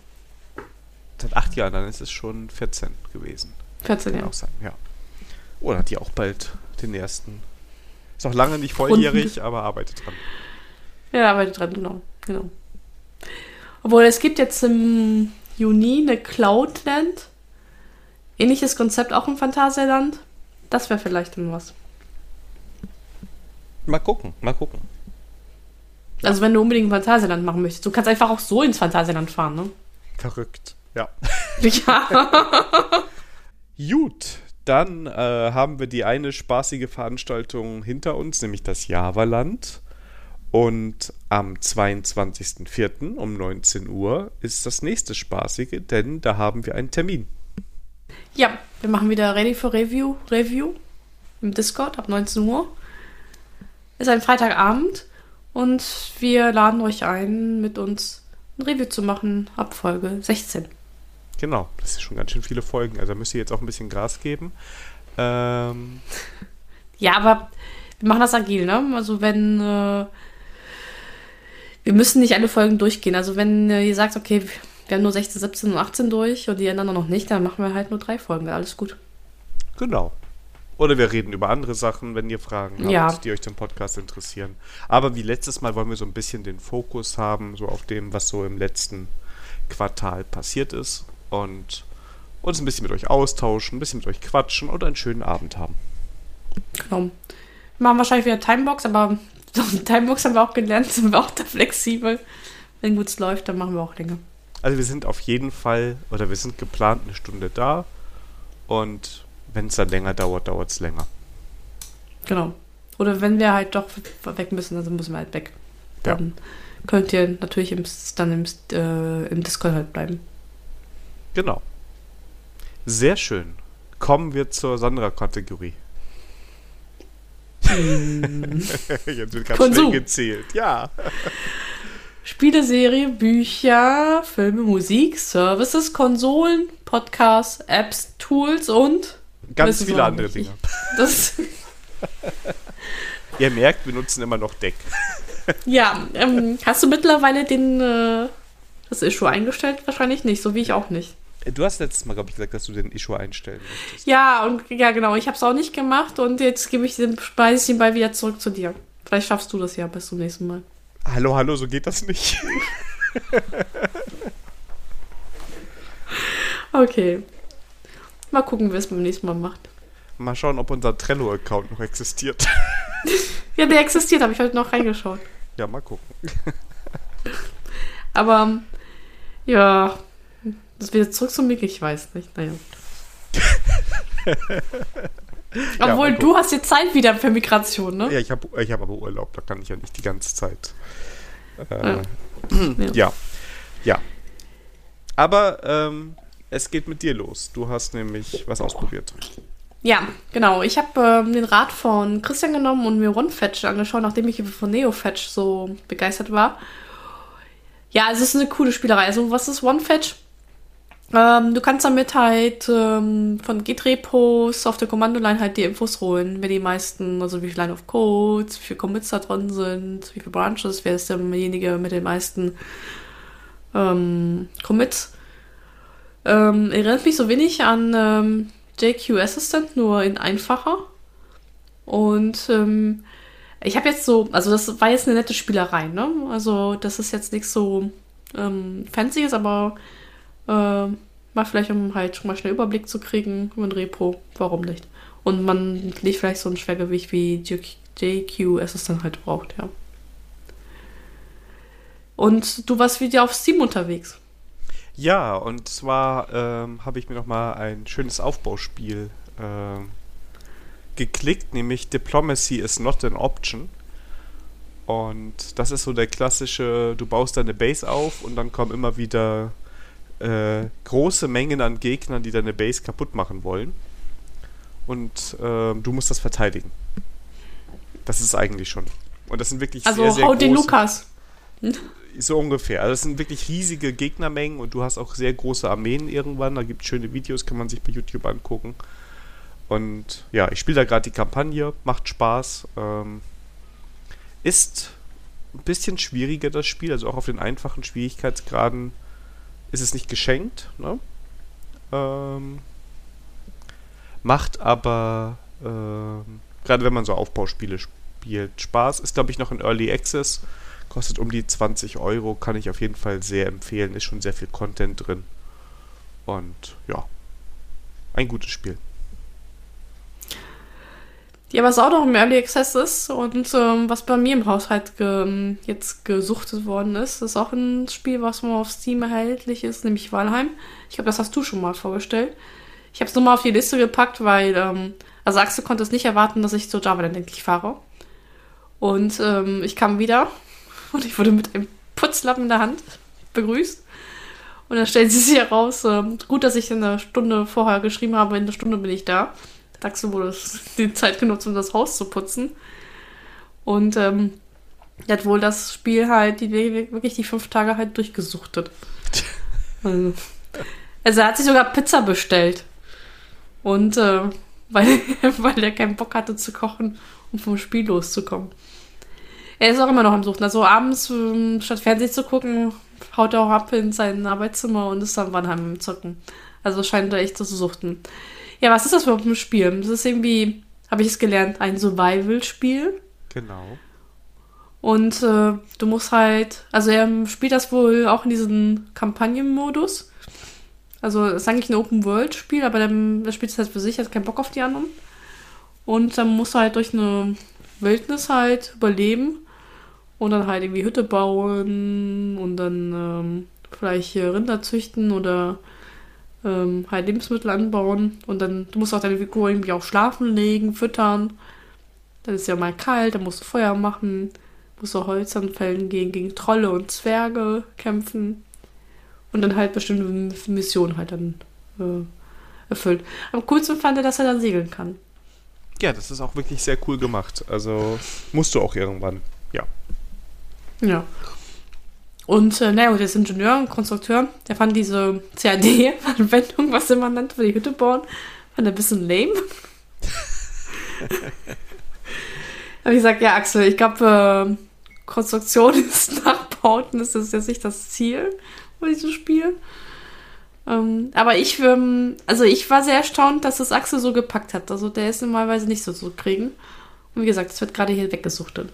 Seit acht Jahren, dann ist es schon 14 gewesen. 14, Kann ja. auch sein, ja. Oder hat die auch bald den ersten. Ist noch lange nicht volljährig, aber arbeitet dran. Ja, arbeitet dran, genau. genau. Obwohl es gibt jetzt im Juni eine Cloudland. Ähnliches Konzept auch im Phantasialand. Das wäre vielleicht dann was. Mal gucken, mal gucken. Also wenn du unbedingt ein Phantasialand machen möchtest. Du kannst einfach auch so ins Phantasialand fahren, ne? Verrückt, ja. ja. Gut, dann äh, haben wir die eine spaßige Veranstaltung hinter uns, nämlich das Javaland. Und am 22.04. um 19 Uhr ist das nächste spaßige, denn da haben wir einen Termin. Ja, wir machen wieder Ready for Review, Review im Discord ab 19 Uhr. Ist ein Freitagabend und wir laden euch ein, mit uns ein Review zu machen ab Folge 16. Genau, das ist schon ganz schön viele Folgen. Also da müsst ihr jetzt auch ein bisschen Gras geben. Ähm. Ja, aber wir machen das agil, ne? Also wenn äh, wir müssen nicht alle Folgen durchgehen. Also wenn äh, ihr sagt, okay, wir haben nur 16, 17 und 18 durch und die anderen noch nicht, dann machen wir halt nur drei Folgen. Alles gut. Genau. Oder wir reden über andere Sachen, wenn ihr Fragen ja. habt, die euch den Podcast interessieren. Aber wie letztes Mal wollen wir so ein bisschen den Fokus haben, so auf dem, was so im letzten Quartal passiert ist und uns ein bisschen mit euch austauschen, ein bisschen mit euch quatschen und einen schönen Abend haben. Genau. Wir machen wahrscheinlich wieder Timebox, aber Timebox haben wir auch gelernt, sind wir auch da flexibel. Wenn gut läuft, dann machen wir auch länger. Also wir sind auf jeden Fall, oder wir sind geplant eine Stunde da und wenn es dann länger dauert, dauert es länger. Genau. Oder wenn wir halt doch weg müssen, dann müssen wir halt weg. Dann ja. könnt ihr natürlich im, dann im, äh, im Discord halt bleiben. Genau. Sehr schön. Kommen wir zur Sandra-Kategorie. Hm. Jetzt wird ganz Konsum. schnell gezählt. Ja. Spieleserie, Bücher, Filme, Musik, Services, Konsolen, Podcasts, Apps, Tools und ganz viele andere Dinge. Das Ihr merkt, wir nutzen immer noch Deck. ja, ähm, hast du mittlerweile den äh, das Issue eingestellt? Wahrscheinlich nicht, so wie ich auch nicht. Du hast letztes Mal, glaube ich, gesagt, dass du den Issue einstellen möchtest. Ja, und ja, genau. Ich habe es auch nicht gemacht und jetzt gebe ich den, speise ich den Ball wieder zurück zu dir. Vielleicht schaffst du das ja bis zum nächsten Mal. Hallo, hallo, so geht das nicht. okay. Mal gucken, wer es beim nächsten Mal macht. Mal schauen, ob unser Trello-Account noch existiert. ja, der existiert, habe ich heute noch reingeschaut. Ja, mal gucken. Aber, ja, das wieder zurück zum Mick, ich weiß nicht. Naja. Obwohl, ja, du hast jetzt Zeit wieder für Migration, ne? Ja, ich habe ich hab aber Urlaub, da kann ich ja nicht die ganze Zeit. Äh, ja. ja. ja. Aber ähm, es geht mit dir los. Du hast nämlich was ausprobiert. Ja, genau. Ich habe ähm, den Rat von Christian genommen und mir OneFetch angeschaut, nachdem ich von NeoFetch so begeistert war. Ja, es ist eine coole Spielerei. Also, was ist OneFetch? Ähm, du kannst damit halt ähm, von Git-Repos auf der Kommandoline halt die Infos holen, wer die meisten, also wie viele Line of Codes, wie viele Commits da drin sind, wie viele Branches, wer ist derjenige mit den meisten ähm, Commits. Ähm, erinnert mich so wenig an ähm, JQ Assistant, nur in einfacher. Und ähm, ich habe jetzt so, also das war jetzt eine nette Spielerei, ne? Also das ist jetzt nichts so ähm, Fancyes, aber äh, mal vielleicht, um halt schon mal schnell Überblick zu kriegen über ein Repo, warum nicht? Und man legt vielleicht so ein Schwergewicht wie JQS es dann halt braucht, ja. Und du warst wieder auf Steam unterwegs. Ja, und zwar ähm, habe ich mir nochmal ein schönes Aufbauspiel ähm, geklickt, nämlich Diplomacy is not an option. Und das ist so der klassische, du baust deine Base auf und dann kommen immer wieder äh, große Mengen an Gegnern, die deine Base kaputt machen wollen. Und äh, du musst das verteidigen. Das ist eigentlich schon. Und das sind wirklich also sehr, sehr haut den Lukas. So ungefähr. Also das sind wirklich riesige Gegnermengen und du hast auch sehr große Armeen irgendwann. Da gibt es schöne Videos, kann man sich bei YouTube angucken. Und ja, ich spiele da gerade die Kampagne, macht Spaß. Ähm, ist ein bisschen schwieriger das Spiel, also auch auf den einfachen Schwierigkeitsgraden ist es nicht geschenkt. Ne? Ähm, macht aber, ähm, gerade wenn man so Aufbauspiele spielt, Spaß. Ist, glaube ich, noch in Early Access. Kostet um die 20 Euro. Kann ich auf jeden Fall sehr empfehlen. Ist schon sehr viel Content drin. Und ja, ein gutes Spiel. Ja, was auch noch im Early Access ist und ähm, was bei mir im Haushalt ge jetzt gesuchtet worden ist, ist auch ein Spiel, was mal auf Steam erhältlich ist, nämlich Valheim. Ich glaube, das hast du schon mal vorgestellt. Ich habe es nur mal auf die Liste gepackt, weil, ähm, also Axel konnte es nicht erwarten, dass ich zu Java dann endlich fahre. Und ähm, ich kam wieder und ich wurde mit einem Putzlappen in der Hand begrüßt. Und dann stellt sie sich heraus, äh, gut, dass ich eine Stunde vorher geschrieben habe, in einer Stunde bin ich da. Daxo wurde die Zeit genutzt, um das Haus zu putzen. Und ähm, er hat wohl das Spiel halt die, wirklich die fünf Tage halt durchgesuchtet. Also, also er hat sich sogar Pizza bestellt. Und äh, weil, weil er keinen Bock hatte zu kochen, um vom Spiel loszukommen. Er ist auch immer noch am Suchen. Also abends, ähm, statt Fernsehen zu gucken, haut er auch ab in sein Arbeitszimmer und ist dann Wannheim im Zocken. Also scheint er echt zu suchten. Ja, was ist das überhaupt ein Spiel? Das ist irgendwie, habe ich es gelernt, ein Survival-Spiel. Genau. Und äh, du musst halt, also er spielt das wohl auch in diesem Kampagnenmodus. Also es ist eigentlich ein Open-World-Spiel, aber der, der spielt es halt für sich, hat keinen Bock auf die anderen. Und dann musst du halt durch eine Wildnis halt überleben und dann halt irgendwie Hütte bauen und dann ähm, vielleicht Rinder züchten oder ähm, halt Lebensmittel anbauen und dann du musst auch deine Figur irgendwie auch schlafen legen, füttern. Dann ist ja mal kalt, dann musst du Feuer machen, musst du Holz anfällen gehen, gegen Trolle und Zwerge kämpfen und dann halt bestimmte Missionen halt dann äh, erfüllt. Am coolsten fand er, dass er dann segeln kann. Ja, das ist auch wirklich sehr cool gemacht. Also musst du auch irgendwann, ja. Ja. Und äh, naja, der ist Ingenieur und Konstrukteur, der fand diese CAD-Anwendung, was immer nennt, für die Hütte bauen, fand er ein bisschen lame. habe ich gesagt, ja, Axel, ich glaube, äh, Konstruktion ist Nachbauten, ist das jetzt nicht das Ziel von diesem Spiel. Ähm, aber ich, ähm, also ich war sehr erstaunt, dass das Axel so gepackt hat. Also der ist normalerweise nicht so zu kriegen. Und wie gesagt, es wird gerade hier weggesuchtet.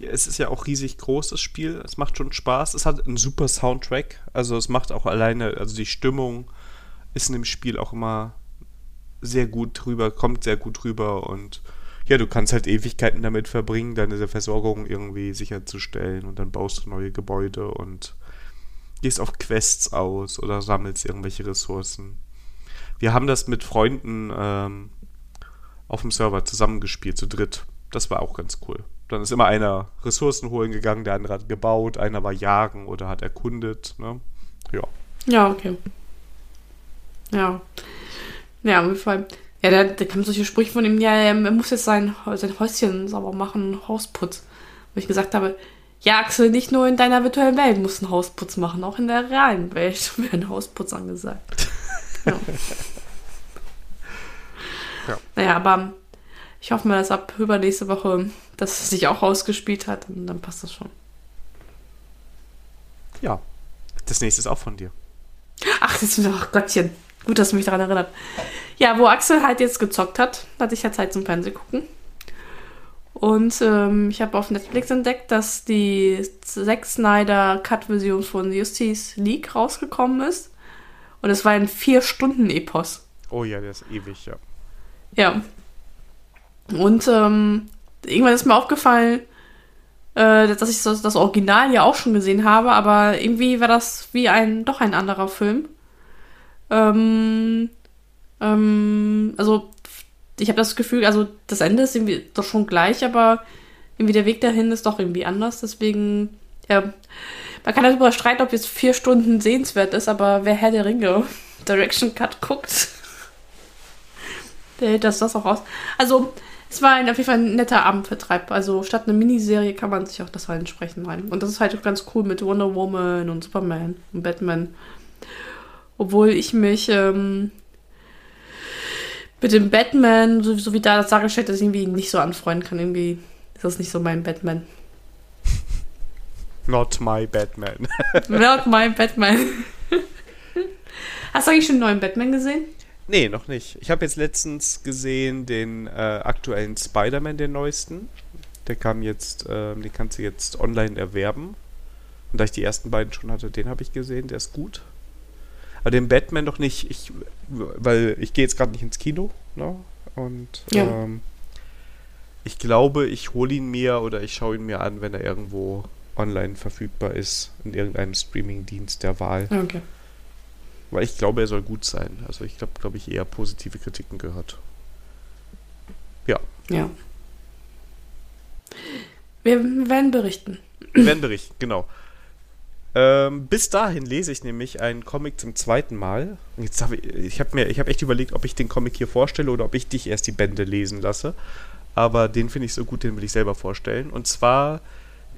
Es ist ja auch riesig groß, das Spiel. Es macht schon Spaß. Es hat einen super Soundtrack. Also es macht auch alleine, also die Stimmung ist in dem Spiel auch immer sehr gut drüber, kommt sehr gut rüber und ja, du kannst halt Ewigkeiten damit verbringen, deine Versorgung irgendwie sicherzustellen und dann baust du neue Gebäude und gehst auf Quests aus oder sammelst irgendwelche Ressourcen. Wir haben das mit Freunden ähm, auf dem Server zusammengespielt, zu dritt. Das war auch ganz cool. Dann ist immer einer Ressourcen holen gegangen, der andere hat gebaut, einer war jagen oder hat erkundet. Ne? Ja. Ja, okay. Ja. Ja, auf jeden Fall. Ja, da, da kamen solche Sprüche von ihm, ja, er muss jetzt sein, sein Häuschen sauber machen, Hausputz. Wo ich gesagt habe, ja, Axel, nicht nur in deiner virtuellen Welt musst du einen Hausputz machen, auch in der realen Welt wäre ein Hausputz angesagt. ja. ja. Naja, aber ich hoffe mal, dass ab übernächste Woche das sich auch ausgespielt hat und dann passt das schon. Ja. Das nächste ist auch von dir. Ach, das ist ach Gottchen. Gut, dass du mich daran erinnert. Ja, wo Axel halt jetzt gezockt hat, hatte ich ja Zeit zum Fernsehen gucken. Und ähm, ich habe auf Netflix entdeckt, dass die Zack Snyder Cut-Version von Justice League rausgekommen ist. Und es war ein Vier-Stunden-Epos. Oh ja, der ist ewig, ja. Ja. Und ähm, irgendwann ist mir aufgefallen, äh, dass ich das, das Original ja auch schon gesehen habe, aber irgendwie war das wie ein, doch ein anderer Film. Ähm, ähm, also ich habe das Gefühl, also das Ende ist irgendwie doch schon gleich, aber irgendwie der Weg dahin ist doch irgendwie anders. Deswegen, ja, man kann darüber streiten, ob jetzt vier Stunden sehenswert ist, aber wer Herr der Ringe Direction Cut guckt, der hält das, das auch aus. Also, es war ein, auf jeden Fall ein netter Abendvertreib. Also, statt einer Miniserie kann man sich auch das halt entsprechend rein. Und das ist halt auch ganz cool mit Wonder Woman und Superman und Batman. Obwohl ich mich ähm, mit dem Batman, so, so wie da das dargestellt ist, irgendwie nicht so anfreunden kann. Irgendwie ist das nicht so mein Batman. Not my Batman. Not my Batman. Hast du eigentlich schon einen neuen Batman gesehen? Nee, noch nicht. Ich habe jetzt letztens gesehen den äh, aktuellen Spider-Man, den neuesten. Der kam jetzt, äh, den kannst du jetzt online erwerben. Und da ich die ersten beiden schon hatte, den habe ich gesehen, der ist gut. Aber den Batman noch nicht, ich, weil ich gehe jetzt gerade nicht ins Kino, ne? Und ja. ähm, ich glaube, ich hole ihn mir oder ich schaue ihn mir an, wenn er irgendwo online verfügbar ist, in irgendeinem Streaming-Dienst der Wahl. Okay. Weil ich glaube, er soll gut sein. Also ich glaube, glaube ich, eher positive Kritiken gehört. Ja. Ja. Wir werden berichten. Wir werden berichten, genau. Ähm, bis dahin lese ich nämlich einen Comic zum zweiten Mal. Jetzt habe ich, ich habe mir, ich habe echt überlegt, ob ich den Comic hier vorstelle oder ob ich dich erst die Bände lesen lasse. Aber den finde ich so gut, den will ich selber vorstellen. Und zwar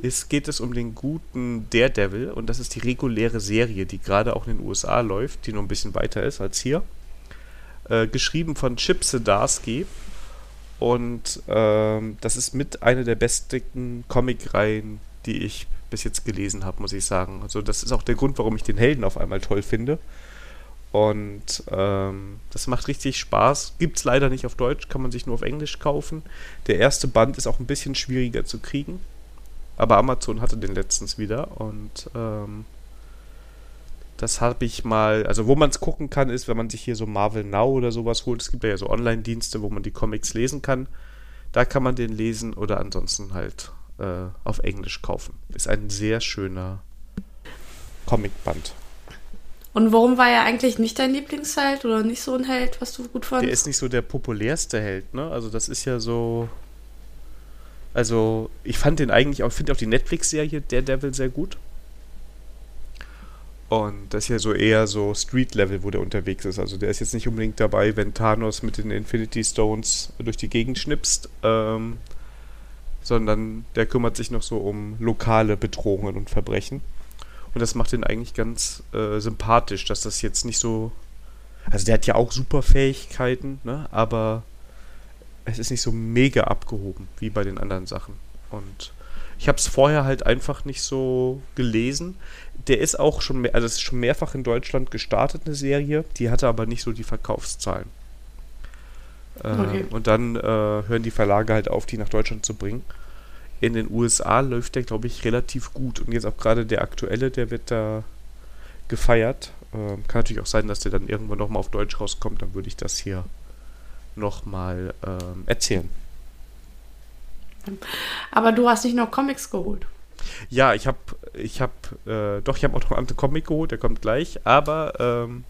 ist, geht es um den guten Daredevil und das ist die reguläre Serie, die gerade auch in den USA läuft, die noch ein bisschen weiter ist als hier. Äh, geschrieben von Chip Zdarsky und ähm, das ist mit einer der besten Comicreihen, die ich bis jetzt gelesen habe, muss ich sagen. Also das ist auch der Grund, warum ich den Helden auf einmal toll finde. Und ähm, das macht richtig Spaß. Gibt es leider nicht auf Deutsch, kann man sich nur auf Englisch kaufen. Der erste Band ist auch ein bisschen schwieriger zu kriegen. Aber Amazon hatte den letztens wieder und ähm, das habe ich mal, also wo man es gucken kann, ist, wenn man sich hier so Marvel Now oder sowas holt. Es gibt ja so Online-Dienste, wo man die Comics lesen kann. Da kann man den lesen oder ansonsten halt äh, auf Englisch kaufen. Ist ein sehr schöner Comicband. Und warum war er eigentlich nicht dein Lieblingsheld oder nicht so ein Held, was du gut fandest? Der ist nicht so der populärste Held, ne? Also das ist ja so also, ich fand den eigentlich auch, finde auch die Netflix-Serie Daredevil sehr gut. Und das ist ja so eher so Street-Level, wo der unterwegs ist. Also der ist jetzt nicht unbedingt dabei, wenn Thanos mit den Infinity Stones durch die Gegend schnipst, ähm, sondern der kümmert sich noch so um lokale Bedrohungen und Verbrechen. Und das macht ihn eigentlich ganz äh, sympathisch, dass das jetzt nicht so. Also der hat ja auch super Fähigkeiten, ne? Aber es ist nicht so mega abgehoben wie bei den anderen Sachen. Und ich habe es vorher halt einfach nicht so gelesen. Der ist auch schon, mehr, also es ist schon mehrfach in Deutschland gestartet, eine Serie. Die hatte aber nicht so die Verkaufszahlen. Äh, okay. Und dann äh, hören die Verlage halt auf, die nach Deutschland zu bringen. In den USA läuft der, glaube ich, relativ gut. Und jetzt auch gerade der aktuelle, der wird da gefeiert. Äh, kann natürlich auch sein, dass der dann irgendwann nochmal auf Deutsch rauskommt. Dann würde ich das hier nochmal ähm, erzählen. Aber du hast nicht noch Comics geholt. Ja, ich habe, ich habe, äh, doch, ich habe auch noch einen Comic geholt, der kommt gleich, aber ähm,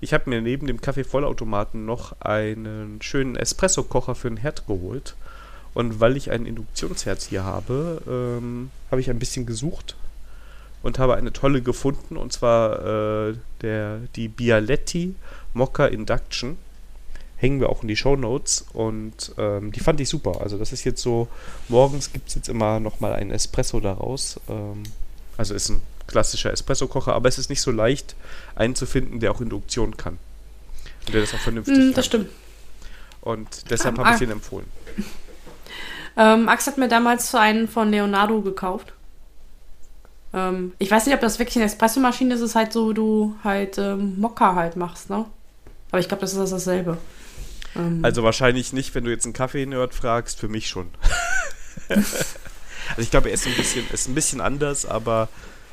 ich habe mir neben dem Kaffeevollautomaten noch einen schönen Espresso-Kocher für den Herd geholt. Und weil ich ein Induktionsherz hier habe, ähm, habe ich ein bisschen gesucht und habe eine tolle gefunden, und zwar äh, der, die Bialetti Mokka Induction hängen wir auch in die Show Notes und ähm, die fand ich super. Also das ist jetzt so, morgens gibt es jetzt immer nochmal einen Espresso daraus. Ähm, also ist ein klassischer Espresso-Kocher, aber es ist nicht so leicht einzufinden, der auch Induktion kann. Und der das auch vernünftig mm, Das kann. stimmt. Und deshalb ähm, habe ich den empfohlen. Ähm, Ax hat mir damals einen von Leonardo gekauft. Ähm, ich weiß nicht, ob das wirklich eine Espressomaschine ist. Es ist halt so, du halt ähm, Mokka halt machst, ne? Aber ich glaube, das ist dasselbe. Ähm. Also wahrscheinlich nicht, wenn du jetzt einen Kaffee-Nerd fragst, für mich schon. also ich glaube, er ist ein bisschen, ist ein bisschen anders, aber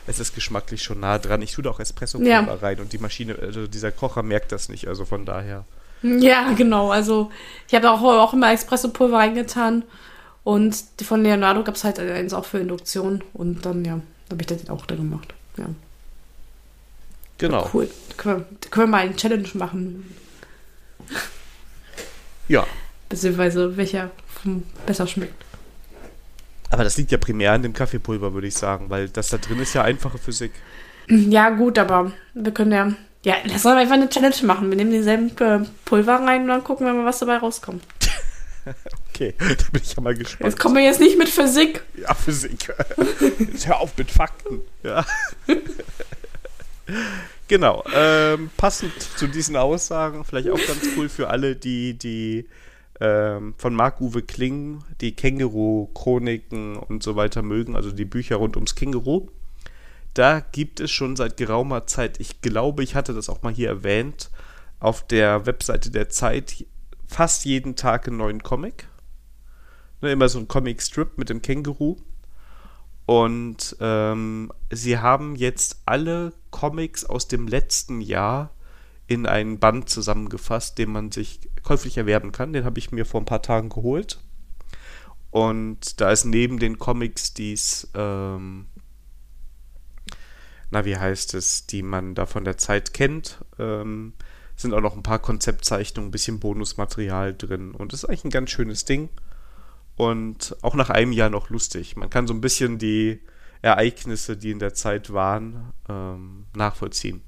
es ist geschmacklich schon nah dran. Ich tue da auch Espresso-Pulver ja. rein und die Maschine, also dieser Kocher merkt das nicht, also von daher. Ja, genau. Also ich habe auch, auch immer Espresso-Pulver reingetan Und von Leonardo gab es halt eins auch für Induktion. Und dann, ja, habe ich das auch da gemacht. Ja. Genau. Cool. Können, wir, können wir mal eine Challenge machen. Ja. Beziehungsweise welcher besser schmeckt. Aber das liegt ja primär an dem Kaffeepulver, würde ich sagen, weil das da drin ist ja einfache Physik. Ja, gut, aber wir können ja. Ja, lass uns einfach eine Challenge machen. Wir nehmen denselben äh, Pulver rein und dann gucken wir mal, was dabei rauskommt. okay, da bin ich ja mal gespannt. Jetzt kommen wir jetzt nicht mit Physik. Ja, Physik. Jetzt hör auf mit Fakten. Ja. genau. Ähm, passend zu diesen Aussagen, vielleicht auch ganz cool für alle, die die ähm, von Marc-Uwe Kling die Känguru-Chroniken und so weiter mögen, also die Bücher rund ums Känguru. Da gibt es schon seit geraumer Zeit, ich glaube, ich hatte das auch mal hier erwähnt, auf der Webseite der Zeit fast jeden Tag einen neuen Comic. Ne, immer so ein Comic-Strip mit dem Känguru. Und ähm, sie haben jetzt alle Comics aus dem letzten Jahr in einen Band zusammengefasst, den man sich käuflich erwerben kann. Den habe ich mir vor ein paar Tagen geholt. Und da ist neben den Comics, dies, ähm, na, wie heißt es, die man da von der Zeit kennt, ähm, sind auch noch ein paar Konzeptzeichnungen, ein bisschen Bonusmaterial drin. Und das ist eigentlich ein ganz schönes Ding. Und auch nach einem Jahr noch lustig. Man kann so ein bisschen die Ereignisse, die in der Zeit waren, ähm, nachvollziehen.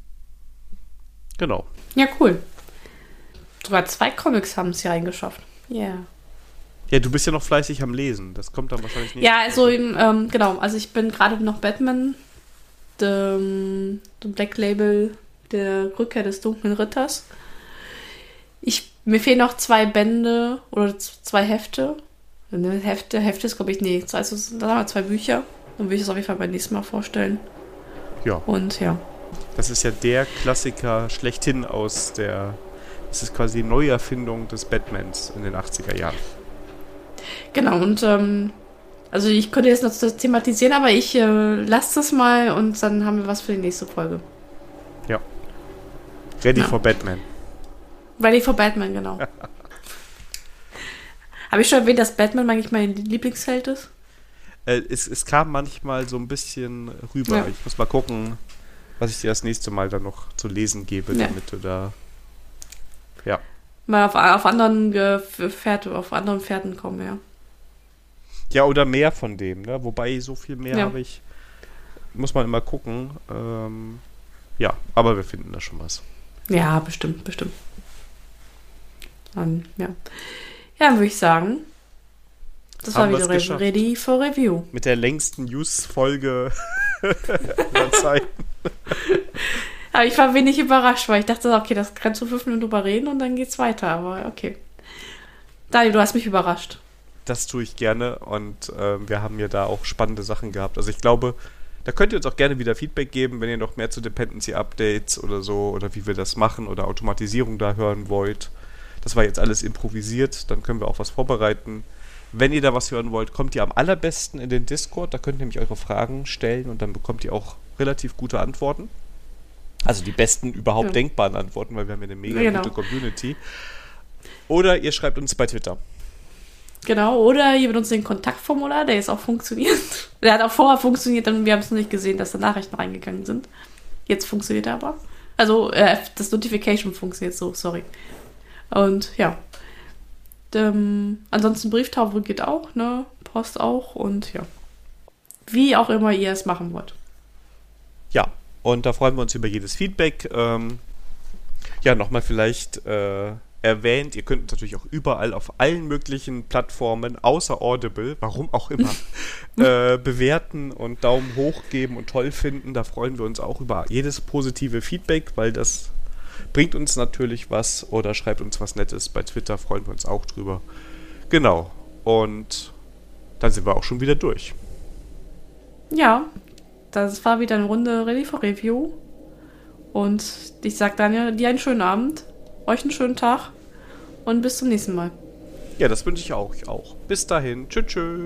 Genau. Ja, cool. Sogar zwei Comics haben es hier reingeschafft. Ja. Yeah. Ja, du bist ja noch fleißig am Lesen. Das kommt dann wahrscheinlich nicht. Ja, also ähm, genau. Also ich bin gerade noch Batman, the, the Black Label, der Rückkehr des dunklen Ritters. Ich, mir fehlen noch zwei Bände oder zwei Hefte. Eine Hefte, Hefte ist, glaube ich, nee. Also da haben wir zwei Bücher. Dann will ich das auf jeden Fall beim nächsten Mal vorstellen. Ja. Und ja. Das ist ja der Klassiker schlechthin aus der. Das ist quasi die Neuerfindung des Batmans in den 80er Jahren. Genau, und ähm, also ich könnte jetzt noch das thematisieren, aber ich äh, lasse das mal und dann haben wir was für die nächste Folge. Ja. Ready ja. for Batman. Ready for Batman, genau. Habe ich schon erwähnt, dass Batman eigentlich mein Lieblingsheld ist? Äh, es, es kam manchmal so ein bisschen rüber. Ja. Ich muss mal gucken, was ich dir das nächste Mal dann noch zu lesen gebe, ja. damit du da. Ja. Mal auf, auf anderen Pferd, auf anderen Pferden kommen, ja. Ja, oder mehr von dem, ne? Wobei so viel mehr ja. habe ich. Muss man immer gucken. Ähm, ja, aber wir finden da schon was. Ja, bestimmt, bestimmt. Dann, ja. Ja, würde ich sagen, das Haben war wieder Re ready for review. Mit der längsten News-Folge der Zeit. Aber ich war wenig überrascht, weil ich dachte, okay, das kannst du fünf Minuten drüber reden und dann geht's weiter. Aber okay. Daniel, du hast mich überrascht. Das tue ich gerne und äh, wir haben ja da auch spannende Sachen gehabt. Also ich glaube, da könnt ihr uns auch gerne wieder Feedback geben, wenn ihr noch mehr zu Dependency Updates oder so oder wie wir das machen oder Automatisierung da hören wollt. Das war jetzt alles improvisiert, dann können wir auch was vorbereiten. Wenn ihr da was hören wollt, kommt ihr am allerbesten in den Discord. Da könnt ihr nämlich eure Fragen stellen und dann bekommt ihr auch relativ gute Antworten. Also die besten überhaupt ja. denkbaren Antworten, weil wir haben ja eine mega genau. gute Community. Oder ihr schreibt uns bei Twitter. Genau, oder ihr benutzt den Kontaktformular, der jetzt auch funktioniert. Der hat auch vorher funktioniert, und wir haben es noch nicht gesehen, dass da Nachrichten reingegangen sind. Jetzt funktioniert er aber. Also, äh, das Notification funktioniert so, sorry. Und ja, ähm, ansonsten Brieftaufe geht auch, ne? Post auch und ja. Wie auch immer ihr es machen wollt. Ja, und da freuen wir uns über jedes Feedback. Ähm, ja, nochmal vielleicht äh, erwähnt, ihr könnt uns natürlich auch überall auf allen möglichen Plattformen, außer Audible, warum auch immer, äh, bewerten und Daumen hoch geben und toll finden. Da freuen wir uns auch über jedes positive Feedback, weil das bringt uns natürlich was oder schreibt uns was Nettes. Bei Twitter freuen wir uns auch drüber. Genau. Und dann sind wir auch schon wieder durch. Ja, das war wieder eine Runde Ready for Review. Und ich sag Daniel, dir einen schönen Abend, euch einen schönen Tag und bis zum nächsten Mal. Ja, das wünsche ich auch. Ich auch. Bis dahin. Tschüss. tschüss.